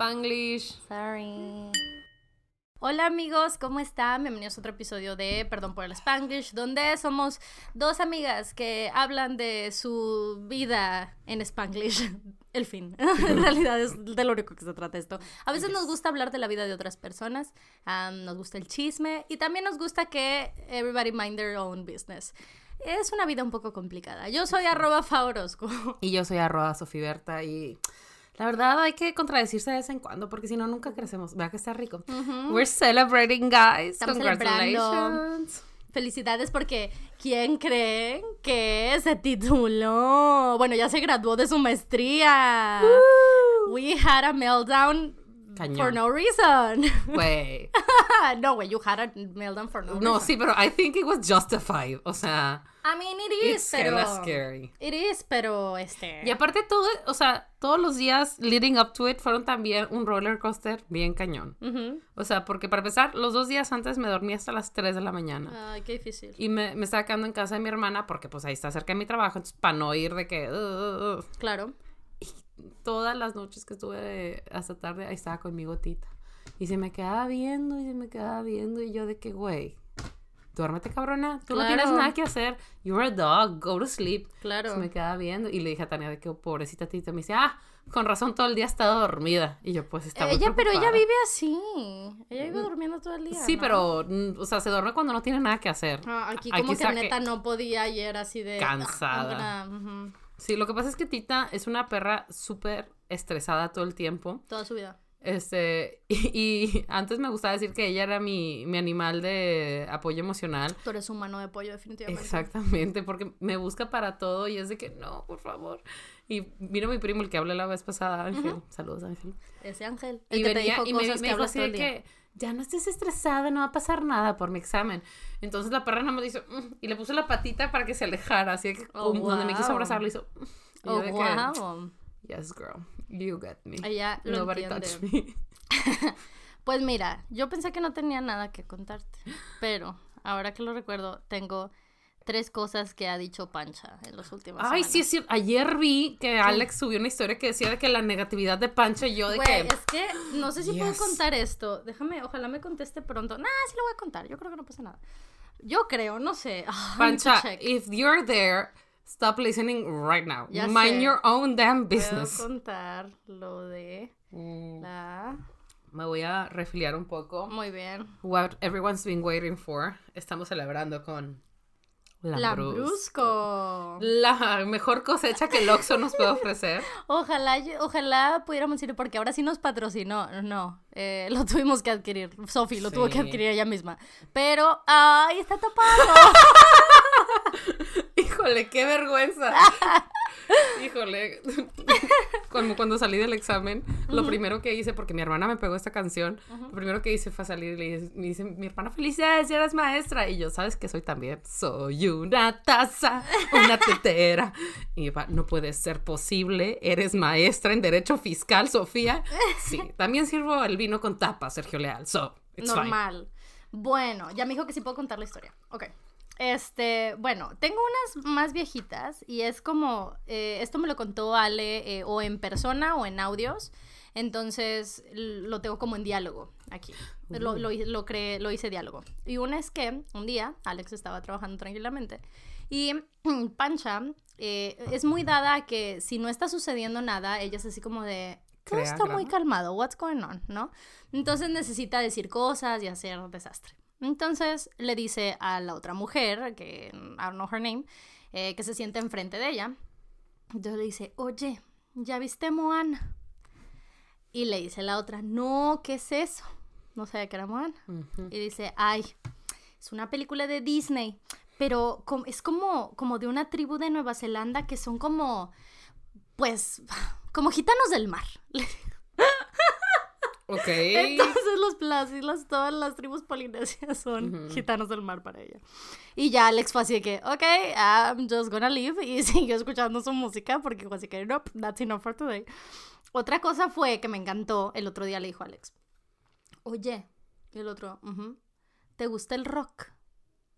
Spanglish. Sorry. Hola amigos, ¿cómo están? Bienvenidos a otro episodio de Perdón por el Spanglish, donde somos dos amigas que hablan de su vida en Spanglish. El fin. en realidad es de lo único que se trata esto. A veces nos gusta hablar de la vida de otras personas, um, nos gusta el chisme y también nos gusta que everybody mind their own business. Es una vida un poco complicada. Yo soy arroba faorosco. Y yo soy arroba sofiberta y... La verdad hay que contradecirse de vez en cuando porque si no nunca crecemos. Vea que está rico. We're celebrating, guys. Estamos celebrando. Congratulations. Felicidades porque ¿quién creen que se tituló? Bueno, ya se graduó de su maestría. We had a meltdown Cañón. for no reason. Güey. no, way, you had a meltdown for no, No, reason. sí, pero I think it was justified. O sea, I mean, it is, it's pero... scary. It is, pero este... Y aparte todo, o sea, todos los días leading up to it fueron también un roller coaster bien cañón. Ujú. O sea, porque para empezar, los dos días antes me dormí hasta las 3 de la mañana. Ay, qué difícil. Y me, me estaba quedando en casa de mi hermana porque pues ahí está cerca de mi trabajo, entonces para no ir de que... "Uh, uh, uh". Claro. Todas las noches que estuve hasta tarde, ahí estaba conmigo Tita. Y se me quedaba viendo y se me quedaba viendo y yo de que, güey, duérmete cabrona, tú no tienes nada que hacer, you're a dog, go to sleep. Claro. Se me quedaba viendo y le dije a Tania de que, oh, pobrecita Tita, me dice, ah, con razón todo el día ha estado dormida. Y yo, pues, estaba Ella, pero ella vive así. Ella vive durmiendo todo el día. Sí, ¿no? pero, mm, o sea, se duerme cuando no tiene nada que hacer. Ah, aquí Aquí como que saque- neta no podía ayer así de... Cansada. Ah. Sí, lo que pasa es que Tita es una perra súper estresada todo el tiempo. Toda su vida. Este, y, y antes me gustaba decir que ella era mi, mi animal de apoyo emocional. Tú eres un mano de pollo, definitivamente. Exactamente, porque me busca para todo y es de que no, por favor. Y vino mi primo, el que hablé la vez pasada, Ángel. Saludos, Ángel. Ese ángel. El Y que te venía dijo y me, cosas me que dijo hablas así de que ya no estés estresada, no va a pasar nada por mi examen. Entonces la perra nada más hizo "Mm", y le puso la patita para que se alejara, así que Oh, um, donde me quiso wow. abrazar le hizo. "Mm". Y Oh, de que, wow. Yes, girl, you get me. Ella lo Nobody entiende. me. Pues mira, yo pensé que no tenía nada que contarte. Pero ahora que lo recuerdo, tengo tres cosas que ha dicho Pancha en los últimos Ay, sí, sí. Ayer vi que Alex subió una historia que decía de que la negatividad de Pancha y yo de Güey, que. es que no sé si puedo contar esto. Déjame, ojalá me conteste pronto. Nah, sí lo voy a contar. Yo creo que no pasa nada. Yo creo, no sé. Ah, to Pancha, if you're there, stop listening right now. Ya Mind sé. your own damn Puedo business. contar lo de Mm, la... Me voy a refiliar un poco. Muy bien. What everyone's been waiting for. Estamos celebrando con Lambrus. Lambrusco. La mejor cosecha que el Oxxo nos puede ofrecer. Ojalá, ojalá pudiéramos ir porque ahora sí nos patrocinó. No, eh, lo tuvimos que adquirir. Sofi lo tuvo que adquirir ella misma. Pero, ay, está tapado. Híjole, qué vergüenza. Híjole. Como cuando salí del examen, lo primero que hice, porque mi hermana me pegó esta canción, lo primero que hice fue salir y le dije- me dice, mi hermana, felicidades, ya eres maestra. Y yo, ¿sabes que soy también? Soy una taza, una tetera. Y mi papá, no puede ser posible, eres maestra en Derecho Fiscal, Sofía. Sí, también sirvo el vino con tapa, Sergio Leal. So, it's fine. Normal. Bueno, ya me dijo que sí puedo contar la historia. Ok. Este, bueno, tengo unas más viejitas y es como, eh, esto me lo contó Ale eh, o en persona o en audios, entonces lo tengo como en diálogo aquí. Lo, lo, hi- lo, creé- lo hice diálogo. Y una es que un día Alex estaba trabajando tranquilamente y Pancha eh, es muy dada a que si no está sucediendo nada, ella es así como de... Todo está muy calmado, what's going on, ¿no? Entonces necesita decir cosas y hacer desastre. Entonces le dice a la otra mujer, que I don't know her name, eh, que se sienta enfrente de ella. Entonces le dice, oye, ¿ya viste Moana? Y le dice la otra, no, ¿qué es eso? No sabía que era Moana. Y dice, ay, es una película de Disney, pero com- es como, como de una tribu de Nueva Zelanda que son como, pues, como gitanos del mar. Ok. Entonces los plásicos, todas las tribus polinesias son gitanos del mar para ella. Y ya Alex fue así de que, ok, I'm just gonna leave. Y siguió escuchando su música porque fue así que, nope, that's enough for today. Otra cosa fue que me encantó, el otro día le dijo a Alex, oye, y el otro, "Ujú, ¿te gusta el rock?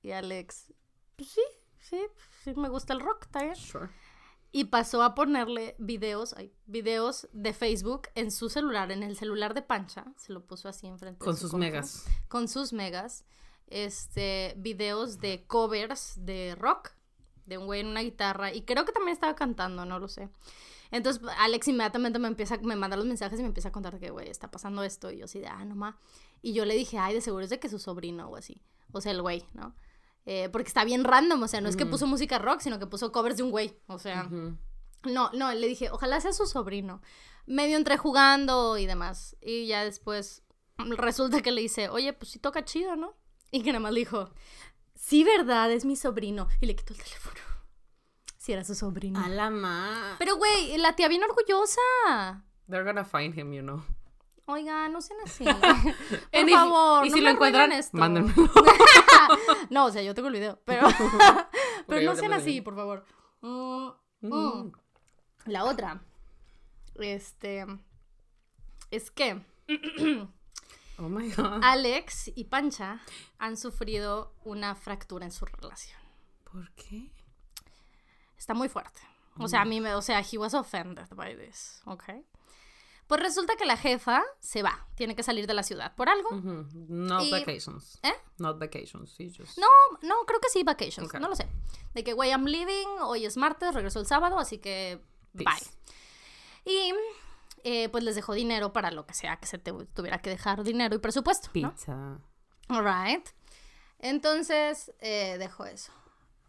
Y Alex, pues sí, sí, sí me gusta el rock, está bien. Sure. Y pasó a ponerle videos, ay, videos de Facebook en su celular, en el celular de Pancha, se lo puso así enfrente. de Con su sus compu, megas. Con sus megas, este, videos de covers de rock, de un güey en una guitarra, y creo que también estaba cantando, no lo sé. Entonces Alex inmediatamente me empieza, me manda los mensajes y me empieza a contar que, güey, está pasando esto, y yo así de, ah, no ma. Y yo le dije, ay, de seguro es de que su sobrino o así, o sea, el güey, ¿no? Eh, porque está bien random, o sea, no es que puso música rock, sino que puso covers de un güey, o sea... No, no, le dije, ojalá sea su sobrino. Medio entre jugando y demás. Y ya después resulta que le dice, oye, pues sí toca chido, ¿no? Y que nada más le dijo, sí, verdad, es mi sobrino. Y le quitó el teléfono. Si era su sobrino. A la ma. Pero, güey, la tía bien orgullosa. They're gonna find him, you know. Oiga, no sean así. Por if- favor, y no si me lo encuentran, esto. mándenmelo. no, o sea, yo tengo el video, pero, pero no sean así, por favor. Mm, Ujú. mm. La otra, este, es que Oh my god. Alex y Pancha han sufrido una fractura en su relación. ¿Por qué? Está muy fuerte. O sea, a mí me, o sea, he was offended by this, ¿ok? Pues resulta que la jefa se va, tiene que salir de la ciudad por algo. Y- vacations. ¿Eh? Not vacations. Sí, just. No, no, creo que sí, vacations, no lo sé. De que, güey, I'm leaving, hoy es martes, regreso el sábado, así que Peace. bye. Y eh, pues les dejó dinero para lo que sea que se te tuviera que dejar dinero y presupuesto, ¿no? Pizza. Alright. Entonces eh, dejó eso.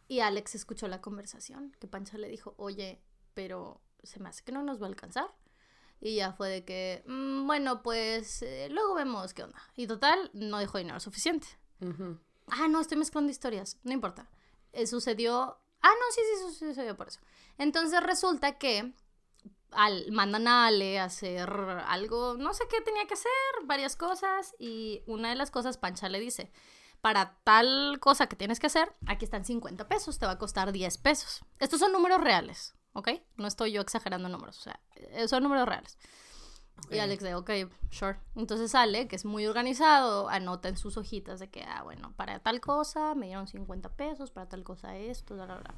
Y Alex escuchó la conversación, que Pancha le dijo, oye, pero se me hace que no nos va a alcanzar. Y ya fue de que, "Mm, bueno, pues eh, luego vemos qué onda. Y total, no dejó dinero suficiente. Ah, no, estoy mezclando historias. No importa. Eh, sucedió. Ah, no, sí, sí, sí, sucedió por eso. Entonces resulta que al, mandan a Ale a hacer algo, no sé qué tenía que hacer, varias cosas. Y una de las cosas, Pancha le dice: Para tal cosa que tienes que hacer, aquí están 50 pesos, te va a costar 10 pesos. Estos son números reales, ¿ok? No estoy yo exagerando números, o sea, eh, son números reales. Y Ok. Alex de, ok, sure. Entonces sale, que es muy organizado, anota en sus hojitas de que, ah, bueno, para tal cosa me dieron 50 pesos, para tal cosa esto, bla, bla, bla.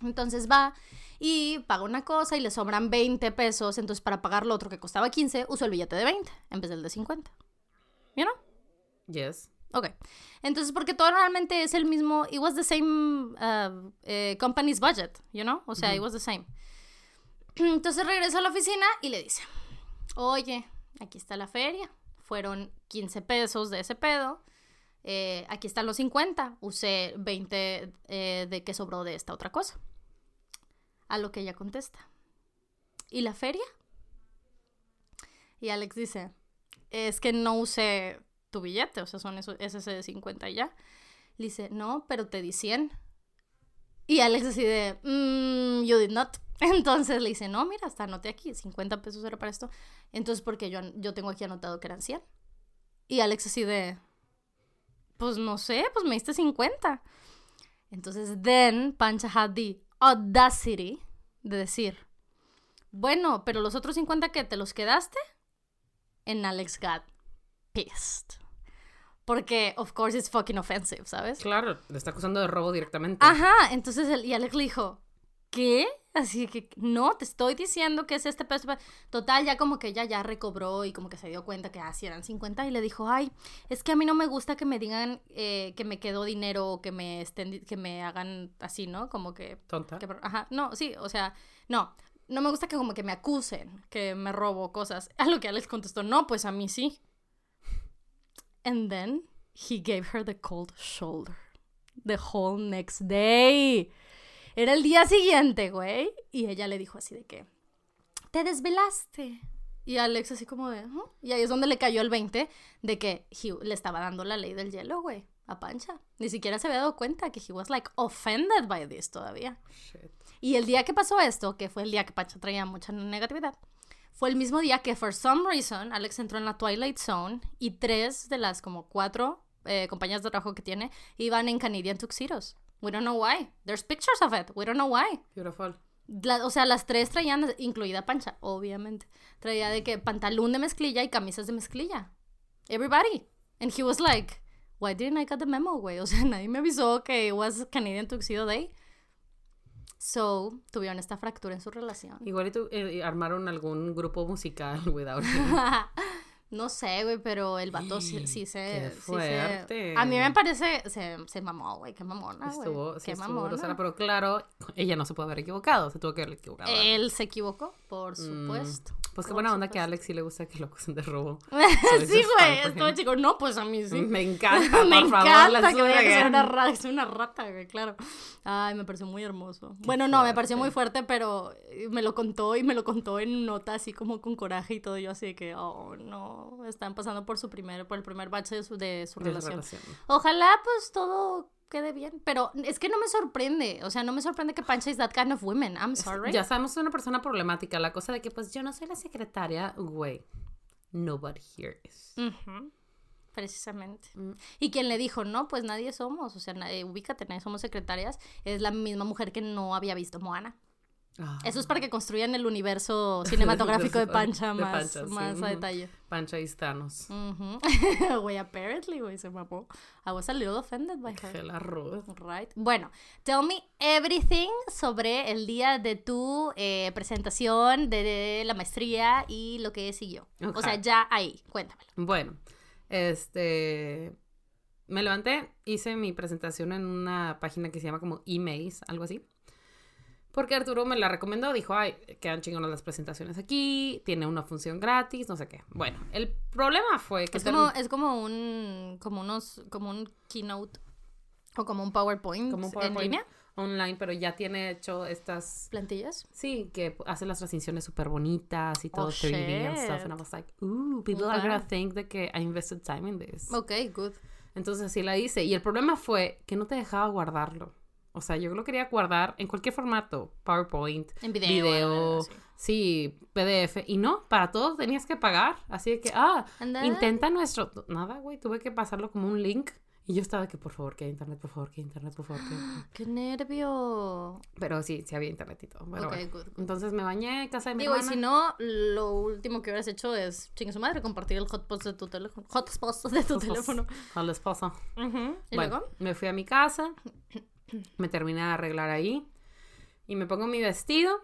Entonces va y paga una cosa y le sobran 20 pesos. Entonces para pagar lo otro que costaba 15, usó el billete de 20 en vez del de 50. ¿You know? Yes. Ok. Entonces, porque todo realmente es el mismo. It was the same uh, eh, company's budget, you know? O sea, it was the same. Entonces regresa a la oficina y le dice: Oye, aquí está la feria. Fueron 15 pesos de ese pedo. Eh, aquí están los 50. Usé 20 eh, de que sobró de esta otra cosa. A lo que ella contesta. ¿Y la feria? Y Alex dice: Es que no usé tu billete, o sea, son esos, es ese de 50 y ya. Le dice, no, pero te di 100. Y Alex así de, "Mm, you did not. Entonces le dice, no, mira, hasta anoté aquí, 50 pesos era para esto. Entonces, porque yo, yo tengo aquí anotado que eran 100. Y Alex así de, pues no sé, pues me diste 50. Entonces, then Pancha had the audacity de decir, bueno, pero los otros 50 que te los quedaste, en Alex got pissed. Porque, of course, it's fucking offensive, ¿sabes? Claro, le está acusando de robo directamente. Ajá, entonces el, y Alex le dijo, ¿qué? Así que, no, te estoy diciendo que es este peso. Total, ya como que ella ya recobró y como que se dio cuenta que así eran 50 y le dijo, ay, es que a mí no me gusta que me digan eh, que me quedó dinero o que me, estén, que me hagan así, ¿no? Como que Tonta. que- ajá, no, sí, o sea, no, no me gusta que como que me acusen que me robo cosas. A lo que Alex contestó, no, pues a mí sí. And then he gave her the cold shoulder. The whole next day. Era el día siguiente, güey. Y ella le dijo así de que, te desvelaste. Y Alex así como de, "Ujú". y ahí es donde le cayó el 20 de que he- le estaba dando la ley del hielo, güey, a Pancha. Ni siquiera se había dado cuenta que he was like offended by this todavía. Shit. Y el día que pasó esto, que fue el día que Pancha traía mucha negatividad, fue el mismo día que, for some reason, Alex entró en la Twilight Zone y tres de las como cuatro eh, compañías de trabajo que tiene iban en Canadian tuxedos. We don't know why. There's pictures of it. We don't know why. Beautiful. La- o sea, las tres traían, incluida Pancha, obviamente. Traía de que pantalón de mezclilla y camisas de mezclilla. Everybody. And he was like, why didn't I get the memo, güey? O sea, nadie me avisó que it was Canadian Tuxedo Day. So, tuvieron esta fractura en su relación. Igual y tú, eh, armaron algún grupo musical without. No sé, güey, pero el vato sí, sí se... Qué sí se- fuerte. A mí me parece... Se, se mamó, güey, qué mamona, güey. Estuvo, sí qué estuvo mamona. grosera, pero claro, ella no se puede haber equivocado, se tuvo que haber equivocado. Él se equivocó, por Mm, supuesto. Pues qué buena onda que a. Alex sí le gusta que lo acusen de robo. sí, es güey, estuvo chico. No, pues a mí sí. Me encanta, me por favor, encanta let's que una, que soy una rata, güey, claro. Ay, me pareció muy hermoso. Bueno, no, me pareció muy fuerte, pero eh, me lo contó y me lo contó en nota así como con coraje y todo. Yo así de que, oh, no, están pasando por su primer, por el primer bache de su, de su De relación. relación. Ojalá pues todo quede bien, pero es que no me sorprende, o sea, no me sorprende que Pancha is that kind of woman, I'm sorry. Ya sabemos que es una persona problemática. La cosa de que, pues, yo no soy la secretaria, güey. Nobody here is. Precisamente. Mm. Y quien le dijo, no, pues nadie somos, o sea, nadie, ubícate, nadie somos secretarias, es la misma mujer que no había visto Moana. Ah, Eso es para que construyan el universo cinematográfico de Pancha De más, Pancha, sí, más a ujú. detalle. Pancha y Thanos. Güey, apparently, güey, se mamó. I was a little offended by her. Que la ruda. Right. Bueno, tell me everything sobre el día de tu eh, presentación de, de la maestría y lo que siguió. O Ok. sea, ya ahí, cuéntamelo. Bueno, este. Me levanté, hice mi presentación en una página que se llama como emails, algo así. Porque Arturo me la recomendó, dijo, ay, quedan chingonas las presentaciones aquí, tiene una función gratis, no sé qué. Bueno, el problema fue que... Es como, es como un, como unos, como un keynote o como un PowerPoint, como un en PowerPoint línea, online, pero ya tiene hecho estas... plantillas. Sí, que hace las transiciones súper bonitas y todo Oh, 3D and stuff. And I was like, ooh, people are gonna think that I invested time in this. Ok, good. Entonces así la hice. Y el problema fue que no te dejaba guardarlo. O sea, yo lo quería guardar en cualquier formato. PowerPoint, En video. video, algo así. sí, PDF. Y no, para todo tenías que pagar. Así que, ah, intenta nuestro... Nada, güey, tuve que pasarlo como un link. Y yo estaba que, por favor, que haya internet, por favor, que haya internet, por favor, que... Qué nervio. Pero sí, sí había internet y todo. Pero Ok, bueno. good, good. Entonces me bañé en casa de mi Digo, y si no, lo último que hubieras hecho es, chingue su madre, compartir el hotspot de tu teléfono. Hotspot de tu teléfono. Al esposo. Ujú. ¿Y Bueno, luego? me fui a mi casa, me terminé de arreglar ahí y me pongo mi vestido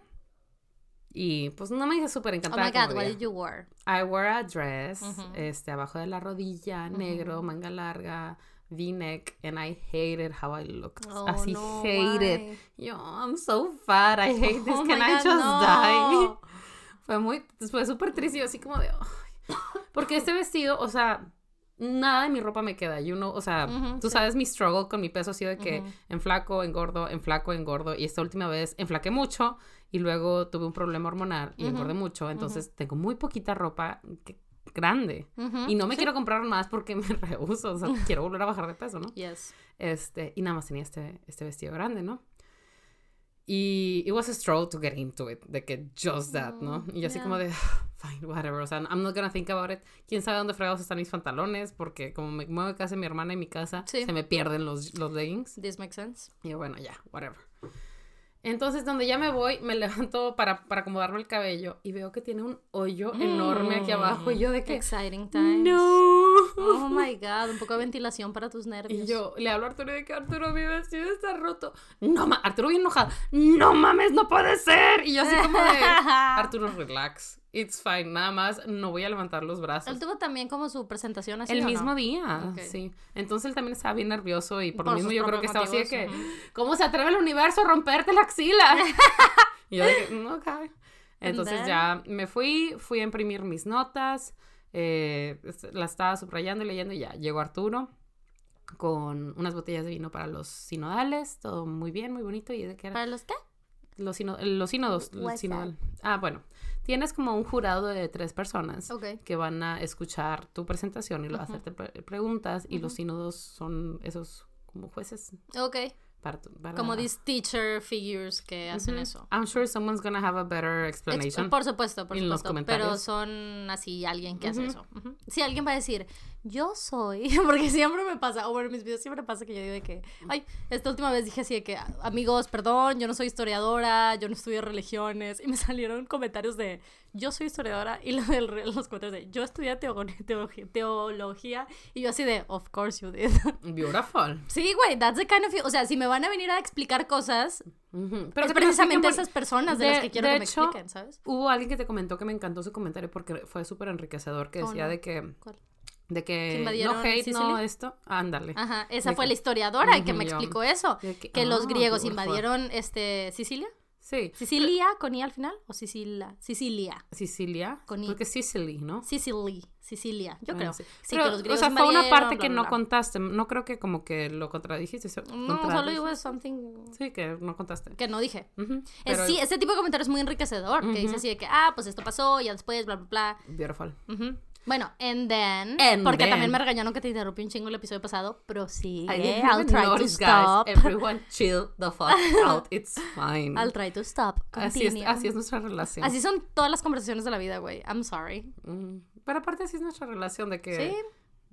y pues no me dije súper Oh encantada. my god, what did you wear? I wore a dress, este, abajo de la rodilla, negro, manga larga, V-neck, and I hated how I looked. Oh, Así no, hated. why? Yo, I'm so fat, I hate this, Oh can I God, just no. die? Fue muy, fue súper triste, yo así como de, porque este vestido, o sea, nada de mi ropa me queda, you know, o sea, tú sí. sabes mi struggle con mi peso ha sido de que Ujú. en flaco, engordo, en flaco, engordo, y esta última vez enflaqué mucho y luego tuve un problema hormonal y Ujú, engordé mucho, entonces tengo muy poquita ropa que- grande y no me sí. quiero comprar más porque me rehuso, o sea, quiero volver a bajar de peso, ¿no? Yes. Este, y nada más tenía este, este vestido grande, ¿no? Y it was a struggle to get into it, de que just that, ¿no? Mm, Y yo así yeah. como de, fine, whatever, o sea, I'm not gonna think about it. ¿Quién sabe dónde fregados están mis pantalones? Porque como me muevo de casa mi hermana y mi casa, Sí. se me pierden los, los leggings. This makes sense. Y yo, bueno, ya, whatever. Entonces, donde ya me voy, me levanto para, para acomodarme el cabello y veo que tiene un hoyo enorme aquí abajo. Y yo de que, Exciting times. no. Oh my god, un poco de ventilación para tus Y nervios. yo le hablo a Arturo de que Arturo, mi vestido está roto. No, ma Arturo bien enojado. No mames, no puede ser. Y yo así como de, Arturo, relax. It's fine, nada más no voy a levantar los brazos. Él tuvo también como su presentación así. El mismo día, sí. Entonces él también estaba bien nervioso y por, lo mismo yo creo que estaba así de que. ¿cómo se atreve el universo a romperte la axila? y yo de que, no, ok. Entonces ya me fui, fui a imprimir mis notas, eh, las estaba subrayando y leyendo y ya llegó Arturo con unas botellas de vino para los sinodales, todo muy bien, muy bonito y de que era ¿Para los qué? los, sino- los sínodos, el What's sinodal. Ah, bueno, tienes como un jurado de tres personas que van a escuchar tu presentación y lo- hacerte pre- preguntas y los sínodos son esos como jueces. Ok. Para, tu- para- Como these teacher figures que hacen eso. I'm sure someone's gonna have a better Ex- explanation. por supuesto, por en los supuesto. comentarios. Pero son así alguien que hace eso. Si alguien va a decir, yo soy, porque siempre me pasa, o bueno, en mis videos siempre pasa que yo digo de que, ay, esta última vez dije así de que, amigos, perdón, yo no soy historiadora, yo no estudio religiones, y me salieron comentarios de, yo soy historiadora, y lo de los comentarios de, yo estudié teología, teología, y yo así de, of course you did. Beautiful. Sí, güey, that's the kind of, o sea, si me van a venir a explicar cosas, pero es precisamente esas personas de, las que quiero que me expliquen, ¿sabes? Hubo alguien que te comentó que me encantó su comentario porque fue súper enriquecedor, que decía de que... ¿Cuál? De que no hate, no esto, ándale. Ajá, esa fue la historiadora que me explicó eso, que, los ah, griegos invadieron este Sicilia. Sí. ¿Sicilia con I al final? ¿O Sicilia? Sicilia. Sicilia. Con I. Porque Sicily, ¿no? Sicily. Sicilia. Yo creo. Sí. Pero, que los o sea, fue una parte que no contaste. No creo que como que lo contradijiste. No, solo digo something. Sí, que no contaste. Que no dije. sí, ese tipo de comentario es muy enriquecedor. Que dice así de que, ah, pues esto pasó, ya después, bla, bla, bla. Beautiful. Bueno, and then, porque también me regañaron que te interrumpí un chingo el episodio pasado, pero sí, I'll try to stop. Guys. Everyone chill the fuck out, it's fine. I'll try to stop. Así es, así es, nuestra relación. Así son todas las conversaciones de la vida, güey. I'm sorry. Mm, pero aparte así es nuestra relación de que... Sí.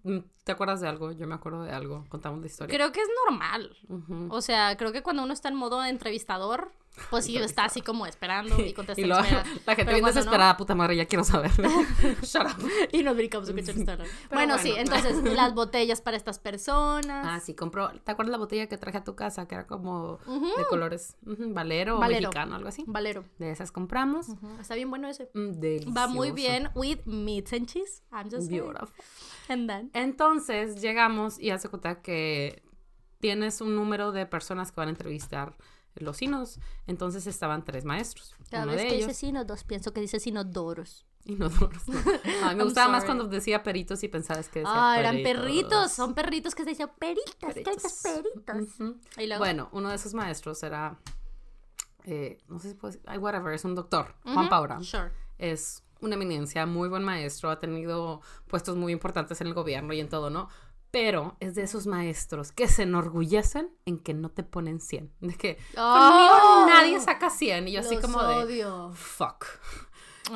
Mm, ¿Te acuerdas de algo? Yo me acuerdo de algo. Contamos la historia. Creo que es normal. O sea, creo que cuando uno está en modo entrevistador, pues sí, está así como esperando y contesta. Y la gente bien desesperada, puta madre, ya quiero saber. Shut up. Y nos brincamos un bueno, bueno, sí, entonces las botellas para estas personas. Ah, sí, compró. ¿Te acuerdas la botella que traje a tu casa? Que era como de colores. Valero, Valero, mexicano, algo así. Valero. De esas compramos. Está bien bueno ese. delicioso. Va muy bien with meats and cheese. I'm just Beautiful. And then. Entonces llegamos y hace cuenta que tienes un número de personas que van a entrevistar los sínodos. Entonces estaban tres maestros. Cada vez que dice sínodos, pienso que dice sinodoros. Inodoros. No. A mí me gustaba más cuando decía peritos y pensabas que decía Ah, eran perritos. Son perritos que se decían peritas, peritos. peritos. Bueno, uno de esos maestros era, eh, no sé si puedo decir, whatever, es un doctor, Juan Paura. Sure. Es una eminencia, muy buen maestro, ha tenido puestos muy importantes en el gobierno y en todo, ¿no? Pero es de esos maestros que se enorgullecen en que no te ponen 100. De que conmigo nadie saca 100 y yo así como de fuck.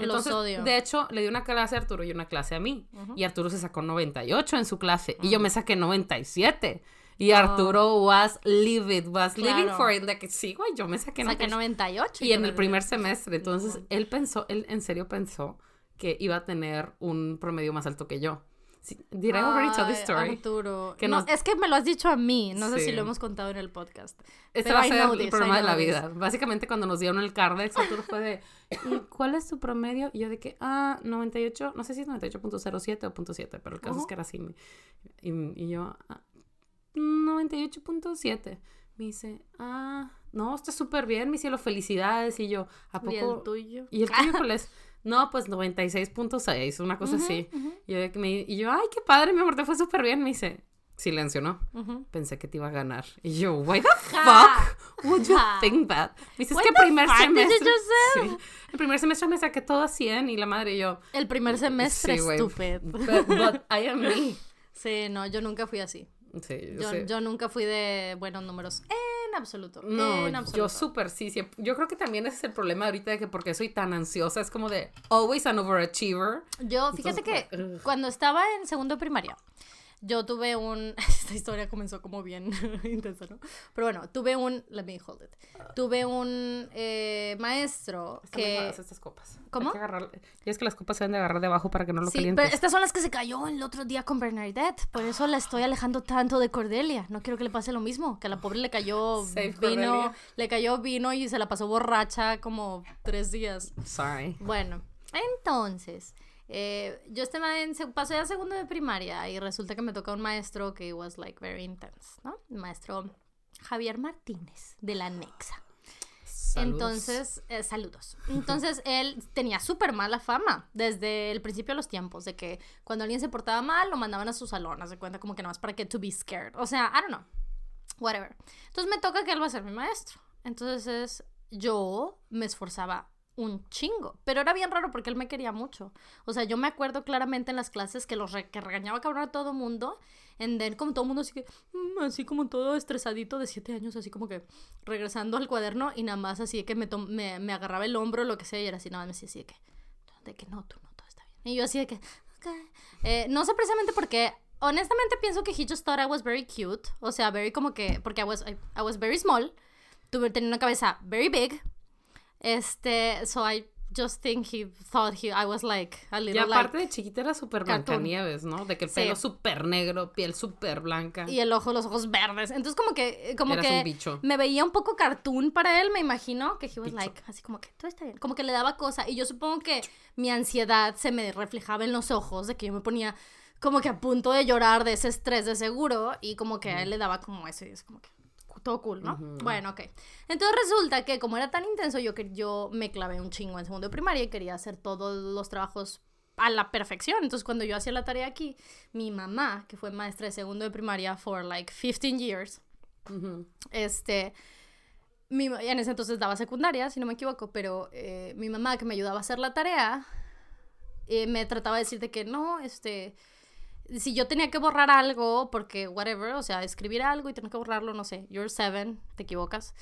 Entonces, odio. de hecho, le di una clase a Arturo y una clase a mí. Y Arturo se sacó 98 en su clase. Y yo me saqué 97. Y Arturo was livid, was living for it. Like, sí, güey, yo me saqué, saqué 98. Y en el primer semestre. Entonces, él pensó, él en serio pensó que iba a tener un promedio más alto que yo. Did I already tell this story? Arturo. Que no, es que me lo has dicho a mí. No sé si lo hemos contado en el podcast. Este va a ser el problema de la vida. Básicamente, cuando nos dieron el Cardex, Arturo fue de, ¿cuál es tu promedio? Y yo de que, ah, 98, no sé si es 98.07 o .7, pero el caso es que era así. Y, y yo, 98.7. Ah, me dice, ah, no, está súper bien, mi cielo, felicidades. Y yo, ¿a poco? ¿Y el tuyo? ¿Y el tuyo cuál es? No, pues 96.6, una cosa así. y, yo, y yo, ay, qué padre, mi amor, te fue súper bien. Me dice, silencio, ¿no? Pensé que te iba a ganar. Y yo, why the fuck would you think that? Me dice, es que el primer semestre. Sí, el primer semestre me saqué todo a 100 y la madre y yo. El primer semestre, sí, estúpido. But, but, I am me. Sí, no, yo nunca fui así. Sí, yo, yo, yo nunca fui de buenos números. En absoluto. No, en absoluto. yo súper sí, Yo creo que también ese es el problema ahorita de que porque soy tan ansiosa, es como de always an overachiever. Yo, fíjate que cuando estaba en segundo primaria, yo tuve un. Esta historia comenzó como bien intensa, ¿no? Pero bueno, tuve un. Let me hold it. Tuve un eh, maestro Están que. estas copas. ¿Cómo? Y es que las copas se deben de agarrar de abajo para que no lo sí, Pero estas son las que se cayó el otro día con Bernadette. Por eso la estoy alejando tanto de Cordelia. No quiero que le pase lo mismo. Que a la pobre le cayó vino. Le cayó vino y se la pasó borracha como tres días. Sorry. Bueno, entonces. Eh, yo estaba en, pasé a segundo de primaria y resulta que me toca un maestro que was like very intense, ¿no? El maestro Javier Martínez de la Nexa. Entonces, eh, saludos. Entonces, él tenía súper mala fama desde el principio de los tiempos, de que cuando alguien se portaba mal, lo mandaban a su salón, haz de cuenta como que nada más para que to be scared. O sea, I don't know. Whatever. Entonces, me toca que él va a ser mi maestro. Entonces, yo me esforzaba un chingo. Pero era bien raro porque él me quería mucho. O sea, yo me acuerdo claramente en las clases que los que regañaba cabrón a todo mundo. En then, como todo mundo así que, mm, así como todo estresadito de siete años, así como que regresando al cuaderno y nada más así que me, me, me, agarraba el hombro, lo que sea, y era así, nada más me decía así de que, de que no, tú no, todo está bien. Y yo así de que, eh, no sé precisamente por qué honestamente pienso que he just thought I was very cute. O sea, very como que, porque I was, I, I was very small. Tuve, tenía una cabeza very big. Este, so I just think he thought he, I was like a Y little aparte like... de chiquita era súper. Blancanieves, ¿no? De que el pelo súper negro, piel súper blanca. Y el ojo, los ojos verdes. Entonces como que, como Eras que un bicho. me veía un poco cartoon para él, me imagino, que he was Bicho. like, así como que todo está bien. Como que le daba cosa. Y yo supongo que mi ansiedad se me reflejaba en los ojos, de que yo me ponía como que a punto de llorar de ese estrés de seguro. Y como que a él le daba como eso. Y es como que todo cool, ¿no? Bueno, ok. Entonces resulta que como era tan intenso, yo, yo me clavé un chingo en segundo de primaria y quería hacer todos los trabajos a la perfección. Entonces, cuando yo hacía la tarea aquí, mi mamá, que fue maestra de segundo de primaria for like 15 years, Ujú. este, mi, en ese entonces daba secundaria, si no me equivoco, pero eh, mi mamá que me ayudaba a hacer la tarea, eh, me trataba de decir de que no, este, si yo tenía que borrar algo, porque whatever, o sea, escribir algo y tener que borrarlo, no sé, you're seven, te equivocas,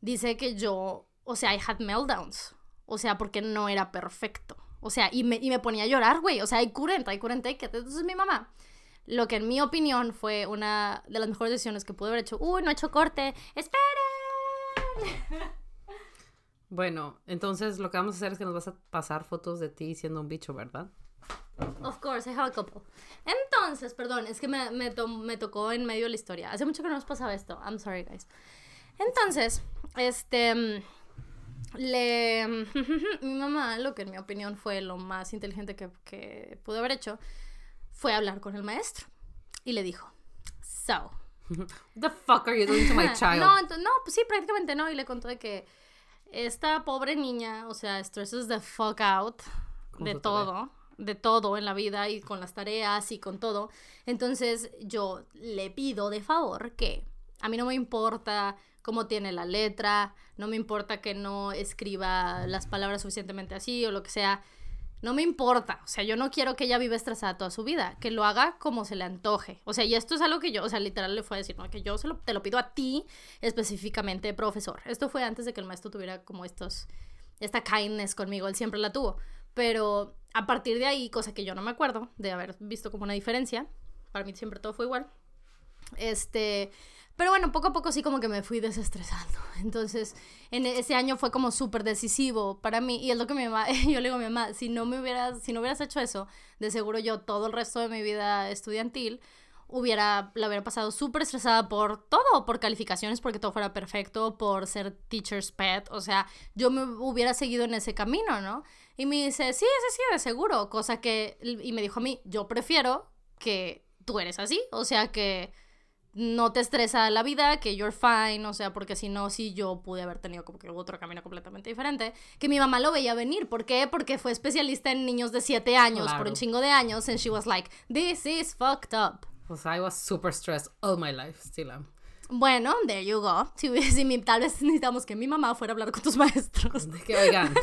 dice que yo, o sea, I had meltdowns, o sea, porque no era perfecto, o sea, y me, y me ponía a llorar, güey, o sea, I couldn't, I couldn't take it, entonces mi mamá lo que en mi opinión fue una de las mejores decisiones que pude haber hecho. Uy, no he hecho corte. ¡Esperen! Bueno, entonces lo que vamos a hacer es que nos vas a pasar fotos de ti siendo un bicho, ¿verdad? Of course, I have a couple. Entonces, perdón, es que me, me, to- me tocó en medio de la historia. Hace mucho que no nos pasaba esto. I'm sorry, guys. Entonces, este. mm, Le. Mi mamá, lo que en mi opinión fue lo más inteligente que, que pudo haber hecho, fue hablar con el maestro. Y le dijo: So, What the fuck are you doing to my child? No, no, pues sí, prácticamente no. Y le contó de que esta pobre niña, o sea, stresses the fuck out de todo, de todo en la vida y con las tareas y con todo. Entonces yo le pido de favor que a mí no me importa cómo tiene la letra, no me importa que no escriba las palabras suficientemente así o lo que sea. No me importa, o sea, yo no quiero que ella viva estresada toda su vida, que lo haga como se le antoje. O sea, y esto es algo que yo, o sea, literal le fue a decir, no, que yo se lo, te lo pido a ti específicamente, profesor. Esto fue antes de que el maestro tuviera como estos, esta kindness conmigo, él siempre la tuvo. Pero a partir de ahí, cosa que yo no me acuerdo de haber visto como una diferencia, para mí siempre todo fue igual. Este, pero bueno, poco a poco sí como que me fui desestresando. Entonces, en ese año fue como súper decisivo para mí. Y es lo que mi mamá, yo le digo a mi mamá, si no me hubieras, si no hubieras hecho eso, de seguro yo todo el resto de mi vida estudiantil hubiera, la hubiera pasado súper estresada por todo, por calificaciones, porque todo fuera perfecto, por ser teacher's pet, o sea, yo me hubiera seguido en ese camino, ¿no? Y me dice, sí, sí, sí, de seguro, cosa que, y me dijo a mí, yo prefiero que tú eres así, o sea, que no te estresa la vida, que you're fine, o sea, porque si no, sí yo pude haber tenido como que otro camino completamente diferente, que mi mamá lo veía venir, ¿por qué? Porque fue especialista en niños de 7 años, por un chingo de años, and she was like, this is fucked up. Pues I was super stressed all my life, still am. Bueno, there you go. Si, si mi- tal vez necesitamos que mi mamá fuera a hablar con tus maestros. Que, oigan,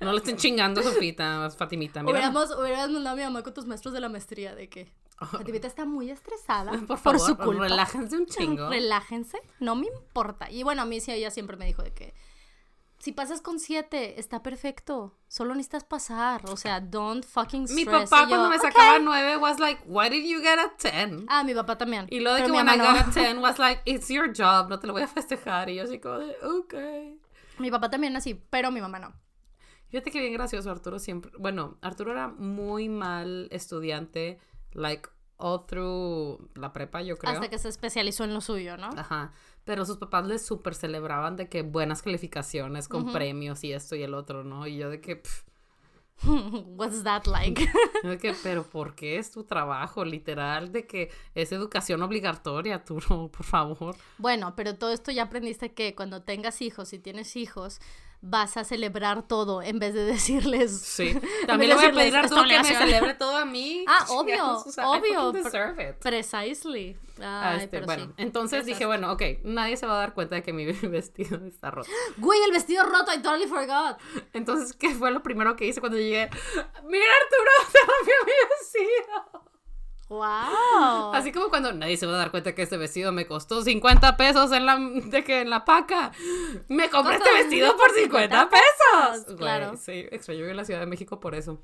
no le estén chingando Sofita, Fatimita, mira. Hubiéramos, hubiéramos mandado a mi mamá con tus maestros de la maestría de que Fatimita está muy estresada Por por, favor, su culpa. relájense un chingo. Relájense, no me importa. Y bueno, a mí sí, ella siempre me dijo de que si pasas con siete, está perfecto. Solo necesitas pasar. O sea, don't fucking Mi stress. papá Y yo, cuando me sacaba nueve was like, why did you get a 10? Ah, mi papá también. Y lo de Pero que mi when I got no. a 10 was like, it's your job, no te lo voy a festejar. Y yo así como de, ok. Mi papá también así, pero mi mamá no. Fíjate que bien gracioso, Arturo siempre. Bueno, Arturo era muy mal estudiante, like all through la prepa, yo creo. Hasta que se especializó en lo suyo, ¿no? Ajá. Pero sus papás le súper celebraban de que buenas calificaciones con premios y esto y el otro, ¿no? Y yo de que, pff, What's that like? yo de que, pero ¿por qué es tu trabajo? Literal, de que es educación obligatoria, Arturo, por favor. bueno, pero todo esto ya aprendiste que cuando tengas hijos, si tienes hijos, vas a celebrar todo en vez de decirles. Sí. También le voy a pedir a que me celebre todo a mí. Ah, obvio, Chingados, o sea, obvio. Precisely. Ah, Ay, este, pero bueno, sí. entonces Esas- dije, bueno, ok, nadie se va a dar cuenta de que mi vestido está roto. Güey, el vestido roto, I totally forgot. Entonces, ¿qué fue lo primero que hice cuando llegué? ¡Mira, Arturo! ¡Se rompió mi vestido! Wow. Así como cuando nadie se va a dar cuenta que este vestido me costó 50 pesos en la, de que en la paca. Me compré este vestido por 50 pesos. Güey, claro. sí, extraño a la Ciudad de México por eso.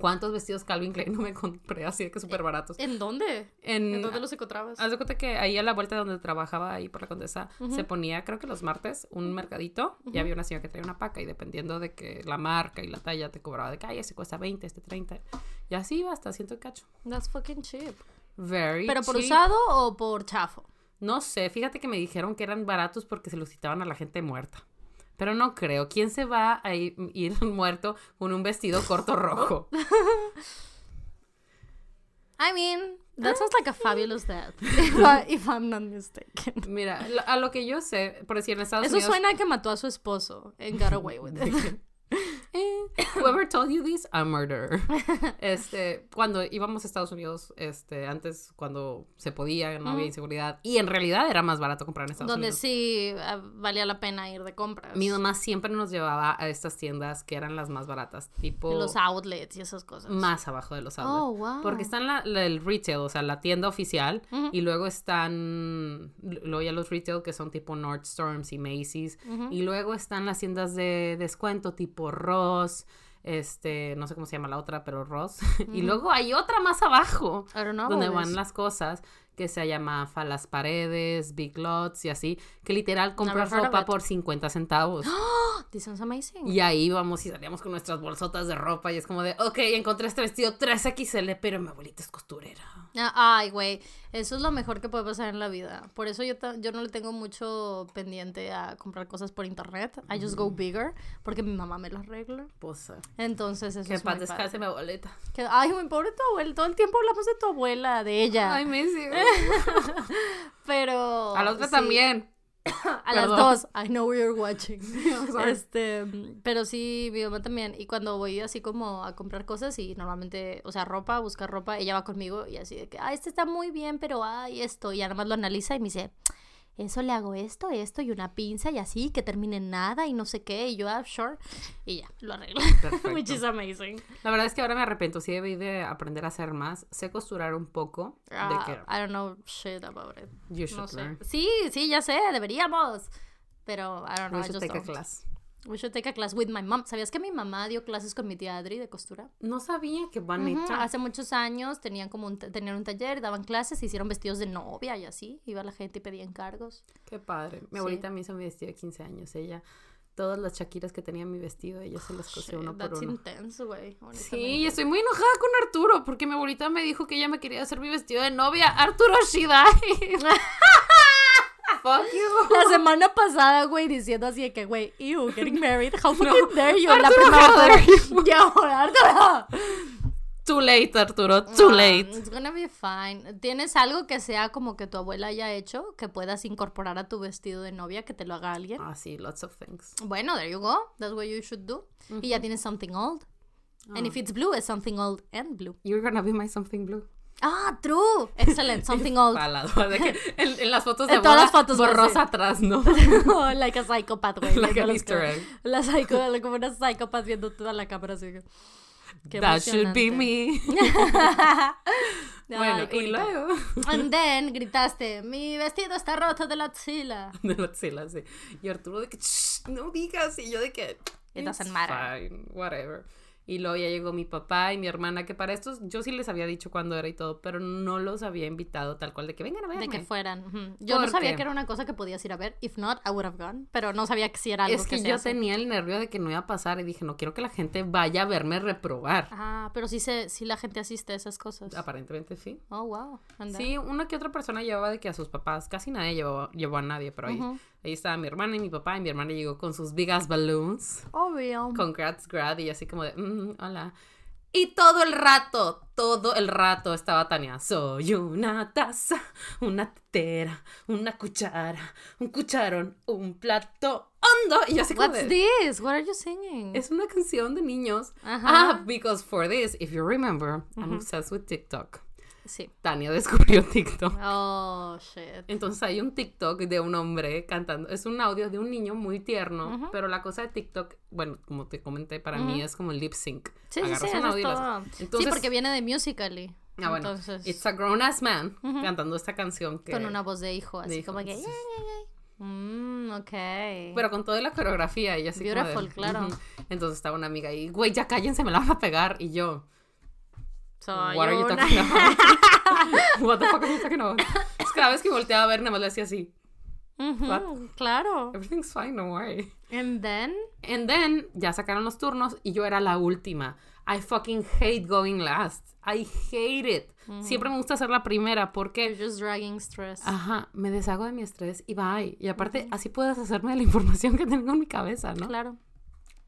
¿Cuántos vestidos Calvin Klein no me compré así de que súper baratos? ¿En dónde? En, ¿En dónde los encontrabas? Haz de cuenta que ahí a la vuelta donde trabajaba, ahí por la Condesa, se ponía, creo que los martes, un mercadito y había una señora que traía una paca y dependiendo de que la marca y la talla te cobraba de que, ay, ese cuesta 20, este 30. Y así iba hasta ciento cacho. That's fucking cheap. Very ¿Pero por cheap. usado o por chafo? No sé, fíjate que me dijeron que eran baratos porque se los quitaban a la gente muerta. Pero no creo. ¿Quién se va a ir, muerto con un vestido corto rojo? I mean, that sounds like a fabulous death, if, I, if I'm not mistaken. Mira, a lo que yo sé, por decir en Estados Eso Unidos... suena a que mató a su esposo and got away with it. Eh, whoever told you this, a murderer. Este, cuando íbamos a Estados Unidos, este, antes cuando se podía, no había inseguridad, y en realidad era más barato comprar en Estados Donde Unidos. sí ah, valía la pena ir de compras. Mi mamá siempre nos llevaba a estas tiendas que eran las más baratas, tipo Los outlets y esas cosas. más abajo de los outlets. Oh, wow. Porque están la, la- el retail, o sea, la tienda oficial, y luego están, luego ya los retail que son tipo Nordstorms y Macy's, y luego están las tiendas de descuento tipo Ross, este, no sé cómo se llama la otra, pero Ross, y luego hay otra más abajo, donde van las cosas que se llama Falas Paredes, Big Lots y así, que literal compras ropa por 50 centavos. This sounds amazing. Y ahí vamos y salíamos con nuestras bolsotas de ropa y es como de, ok, encontré este vestido 3XL, pero mi abuelita es costurera. Ah, Ay, güey, eso es lo mejor que puede pasar en la vida. Por eso yo, yo no le tengo mucho pendiente a comprar cosas por internet. I just go bigger, porque mi mamá me lo arregla. Pues, eh, Entonces eso que es paz descanse mi abuelita. Que- ay, muy pobre tu abuela. Todo el tiempo hablamos de tu abuela, de ella. Ay, Messi. pero... A la otra sí, también. A las dos. I know you're watching. este, pero sí, mi mamá también. Y cuando voy así como a comprar cosas y normalmente, o sea, ropa, buscar ropa, ella va conmigo y así de que, ah, este está muy bien, pero ay, esto. Y ya nada más lo analiza y me dice, eso le hago esto, esto y una pinza y así, que termine en nada y no sé qué. Y yo, ah, sure. Y ya, lo. Perfecto. Which is amazing. La verdad es que ahora me arrepiento. Sí debí de aprender a hacer más. Sé costurar un poco. Ah, de que I don't know shit about it. you should No sé. learn. Sí, sí, ya sé, deberíamos. Pero I don't know, I just take a don't. class. We should take a class with my mom. ¿Sabías que mi mamá dio clases con mi tía Adri de costura? No sabía que Van Ujú, Nature- Hace muchos años tenían como un, tenían un taller, daban clases, hicieron vestidos de novia y así. Iba la gente y pedía encargos. Qué padre. Mi Sí. abuelita me hizo mi vestido de 15 años. Ella, todas las Shakiras que tenía en mi vestido, ella se las cosió uno por That's uno. intense, güey. Sí, y estoy muy enojada con Arturo porque mi abuelita me dijo que ella me quería hacer mi vestido de novia. Arturo Shidai. Fuck you. La semana pasada, güey, diciendo así de que, güey, ew, getting married, how fucking dare you, la Arturo, primera how dare vez. Ya, Arturo. Too late, Arturo. Too late. It's gonna be fine. ¿Tienes algo que sea como que tu abuela haya hecho que puedas incorporar a tu vestido de novia que te lo haga alguien? Ah, sí, lots of things. Bueno, there you go. That's what you should do. Y ya tienes something old. And Ah. if it's blue, it's something old and blue. You're gonna be my something blue. Ah, true. Excellent. Something old. De que en, en las fotos de En todas boda, las fotos, borrosa atrás, ¿no? Oh, like a psychopath, güey. Like an Easter egg. La psycho, como una psychopath viendo toda la cámara así. que- Qué That should be me. Bueno, y luego... And then gritaste, mi vestido está roto de la axila. de la tela, sí. Y Arturo de que, "Shh, no digas. Y yo de que, It doesn't "It's matter." fine, whatever. Y luego ya llegó mi papá y mi hermana, que para estos yo sí les había dicho cuándo era y todo, pero no los había invitado tal cual de que vengan a verme. De que fueran. Yo no ¿Por sabía que era una cosa que podías ir a ver. If not, I would have gone. Pero no sabía que si era algo es que, se yo hace. tenía el nervio de que no iba a pasar y dije, no quiero que la gente vaya a verme reprobar. Ah, pero sí, se, sí la gente asiste a esas cosas. Aparentemente sí. Oh, wow. And Sí, una que otra persona llevaba de que a sus papás, casi nadie llevó, llevó a nadie, pero ahí. Ahí estaba mi hermana y mi papá, y mi hermana llegó con sus big ass balloons, Obvio. congrats grad, y así como de, "Mm, hola. Y todo el rato, todo el rato estaba Tania, soy una taza, una tetera, una cuchara, un cucharón, un plato hondo, y yo así como What's de, this? What are you singing? es una canción de niños. Ajá. Ah, because for this, if you remember, I'm obsessed with TikTok. Sí. Tania descubrió TikTok. Oh, shit. Entonces hay un TikTok de un hombre cantando. Es un audio de un niño muy tierno, pero la cosa de TikTok, bueno, como te comenté, para mí es como el lip sync. Sí, sí, sí, Agarras un es audio y lo todo. haces. Sí, Entonces, porque viene de Musical.ly. ah, bueno, Entonces, It's a grown ass man cantando esta canción que con una voz de hijo, así hijo, como que... sí. "Yay, yay, yay". Mm, ok. pero con toda la coreografía y así como de- Beautiful, claro. Entonces estaba una amiga ahí, güey, ya cállense, me la van a pegar y yo Soy What are you una- talking about? What the fuck are you talking about? Es que cada vez que volteaba a ver, nada más le hacía así. Claro. Everything's fine, no worry. And then, And then, ya sacaron los turnos y yo era la última. I fucking hate going last. I hate it. Siempre me gusta ser la primera you're porque, just dragging stress. ajá, me deshago de mi estrés y bye. Y aparte, así puedes hacerme de la información que tengo en mi cabeza, ¿no? Claro.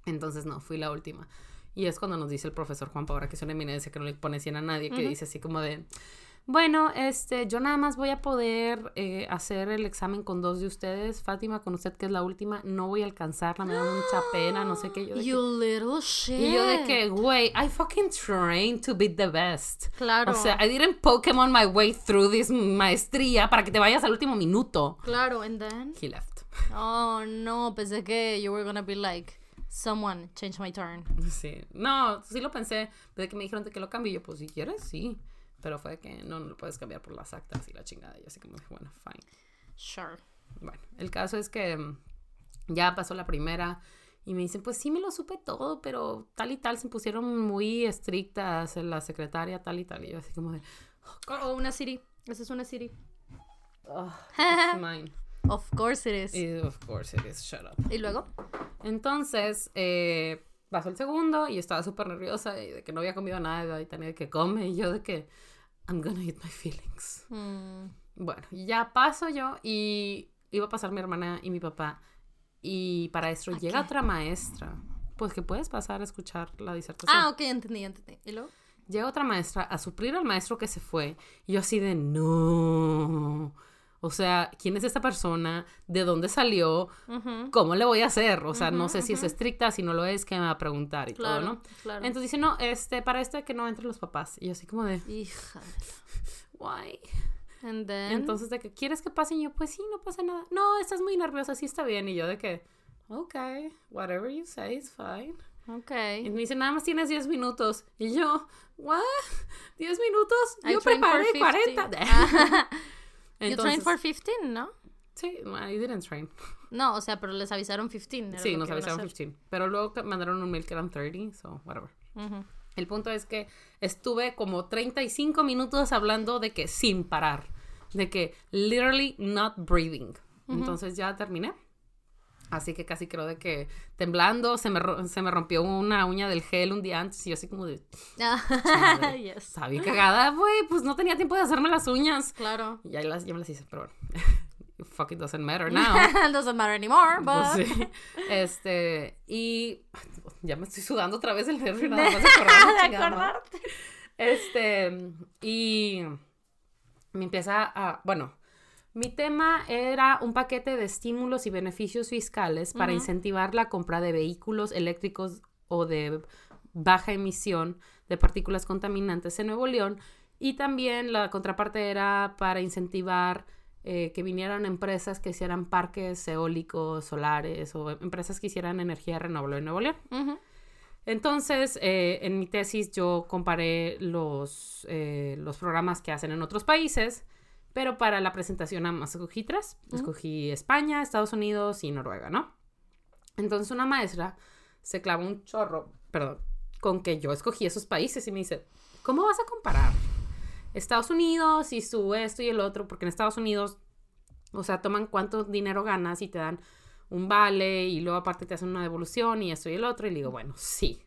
Entonces, no, fui la última. Y es cuando nos dice el profesor Juan Paura, que es una eminencia que no le pone 100 a nadie, que dice así como de, bueno, este, yo nada más voy a poder eh, hacer el examen con dos de ustedes. Fátima, con usted que es la última, no voy a alcanzarla, me da mucha pena, no sé qué. Yo de You little shit. que, y yo de que, güey, I fucking trained to be the best. Claro. O sea, I didn't Pokémon my way through this maestría para que te vayas al último minuto. Claro, and then. He left. Oh no, pensé que you were gonna be like, someone change my turn. Sí. No, sí lo pensé. Desde que me dijeron de que lo cambie, yo, pues si quieres, sí. Pero fue que no, no lo puedes cambiar por las actas y la chingada. Y así como dije, bueno, fine. Sure. Bueno, el caso es que mm, ya pasó la primera y me dicen, pues sí me lo supe todo, pero tal y tal se pusieron muy estrictas en la secretaria, tal y tal. Y yo así como de, Oh, una Siri. Esa es una Siri. oh, mine. Of course it is. Y, of course it is, shut up. ¿Y luego? Entonces, eh, pasó el segundo y estaba súper nerviosa y de que no había comido nada y tenía que comer y yo de que, I'm gonna eat my feelings. Mm, Bueno, ya paso yo y iba a pasar mi hermana y mi papá. Y para esto ¿A llega qué? otra maestra. Pues que puedes pasar a escuchar la disertación. Ah, ok, entendí, entendí. ¿Y luego? Llega otra maestra a suplir al maestro que se fue. Y yo así de no. O sea, ¿quién es esta persona? ¿De dónde salió? ¿Cómo le voy a hacer? O sea, no sé si es estricta, si no lo es, que me va a preguntar y Claro, todo, ¿no? claro. Entonces dice, no, este, para este que no entren los papás. Y yo así como de, Hija. why? And then. Entonces, de que, ¿quieres que pase? Y yo, pues sí, no pasa nada. No, estás muy nerviosa, sí está bien. Y yo de que, ok, whatever you say is fine. Ok. Y me dice, nada más tienes 10 minutos. Y yo, ¿what? ¿10 minutos? Yo preparé 50. 40. you trained for 15, ¿no? Sí, I didn't train. No, o sea, pero les avisaron 15. era Sí, nos avisaron hacer. 15. Pero luego mandaron un mail que eran 30, so whatever. Ujú. El punto es que estuve como 35 minutos hablando de que sin parar. De que literally not breathing. Entonces ya terminé. Así que casi creo de que temblando se me, se me rompió una uña del gel un día antes y yo así como de... Ah, yes. Bien cagada, güey. Pues no tenía tiempo de hacerme las uñas. Claro. Y ahí las, ya me las hice, pero bueno. It fucking doesn't matter now. Doesn't matter anymore, but. Pues sí. Este, y ya me estoy sudando otra vez el nervio nada más de acordarme, De acordarte. Este, y me empieza a, bueno, mi tema era un paquete de estímulos y beneficios fiscales para incentivar la compra de vehículos eléctricos o de baja emisión de partículas contaminantes en Nuevo León. Y también la contraparte era para incentivar eh, que vinieran empresas que hicieran parques eólicos, solares o empresas que hicieran energía renovable en Nuevo León. Entonces, eh, en mi tesis yo comparé los, eh, los programas que hacen en otros países, pero para la presentación nada más escogí tres. Escogí España, Estados Unidos y Noruega, ¿no? Entonces una maestra se clava un chorro, perdón, con que yo escogí esos países y me dice, ¿cómo vas a comparar Estados Unidos y su esto y el otro? Porque en Estados Unidos, o sea, toman cuánto dinero ganas y te dan un vale y luego aparte te hacen una devolución y esto y el otro. Y le digo, bueno, sí.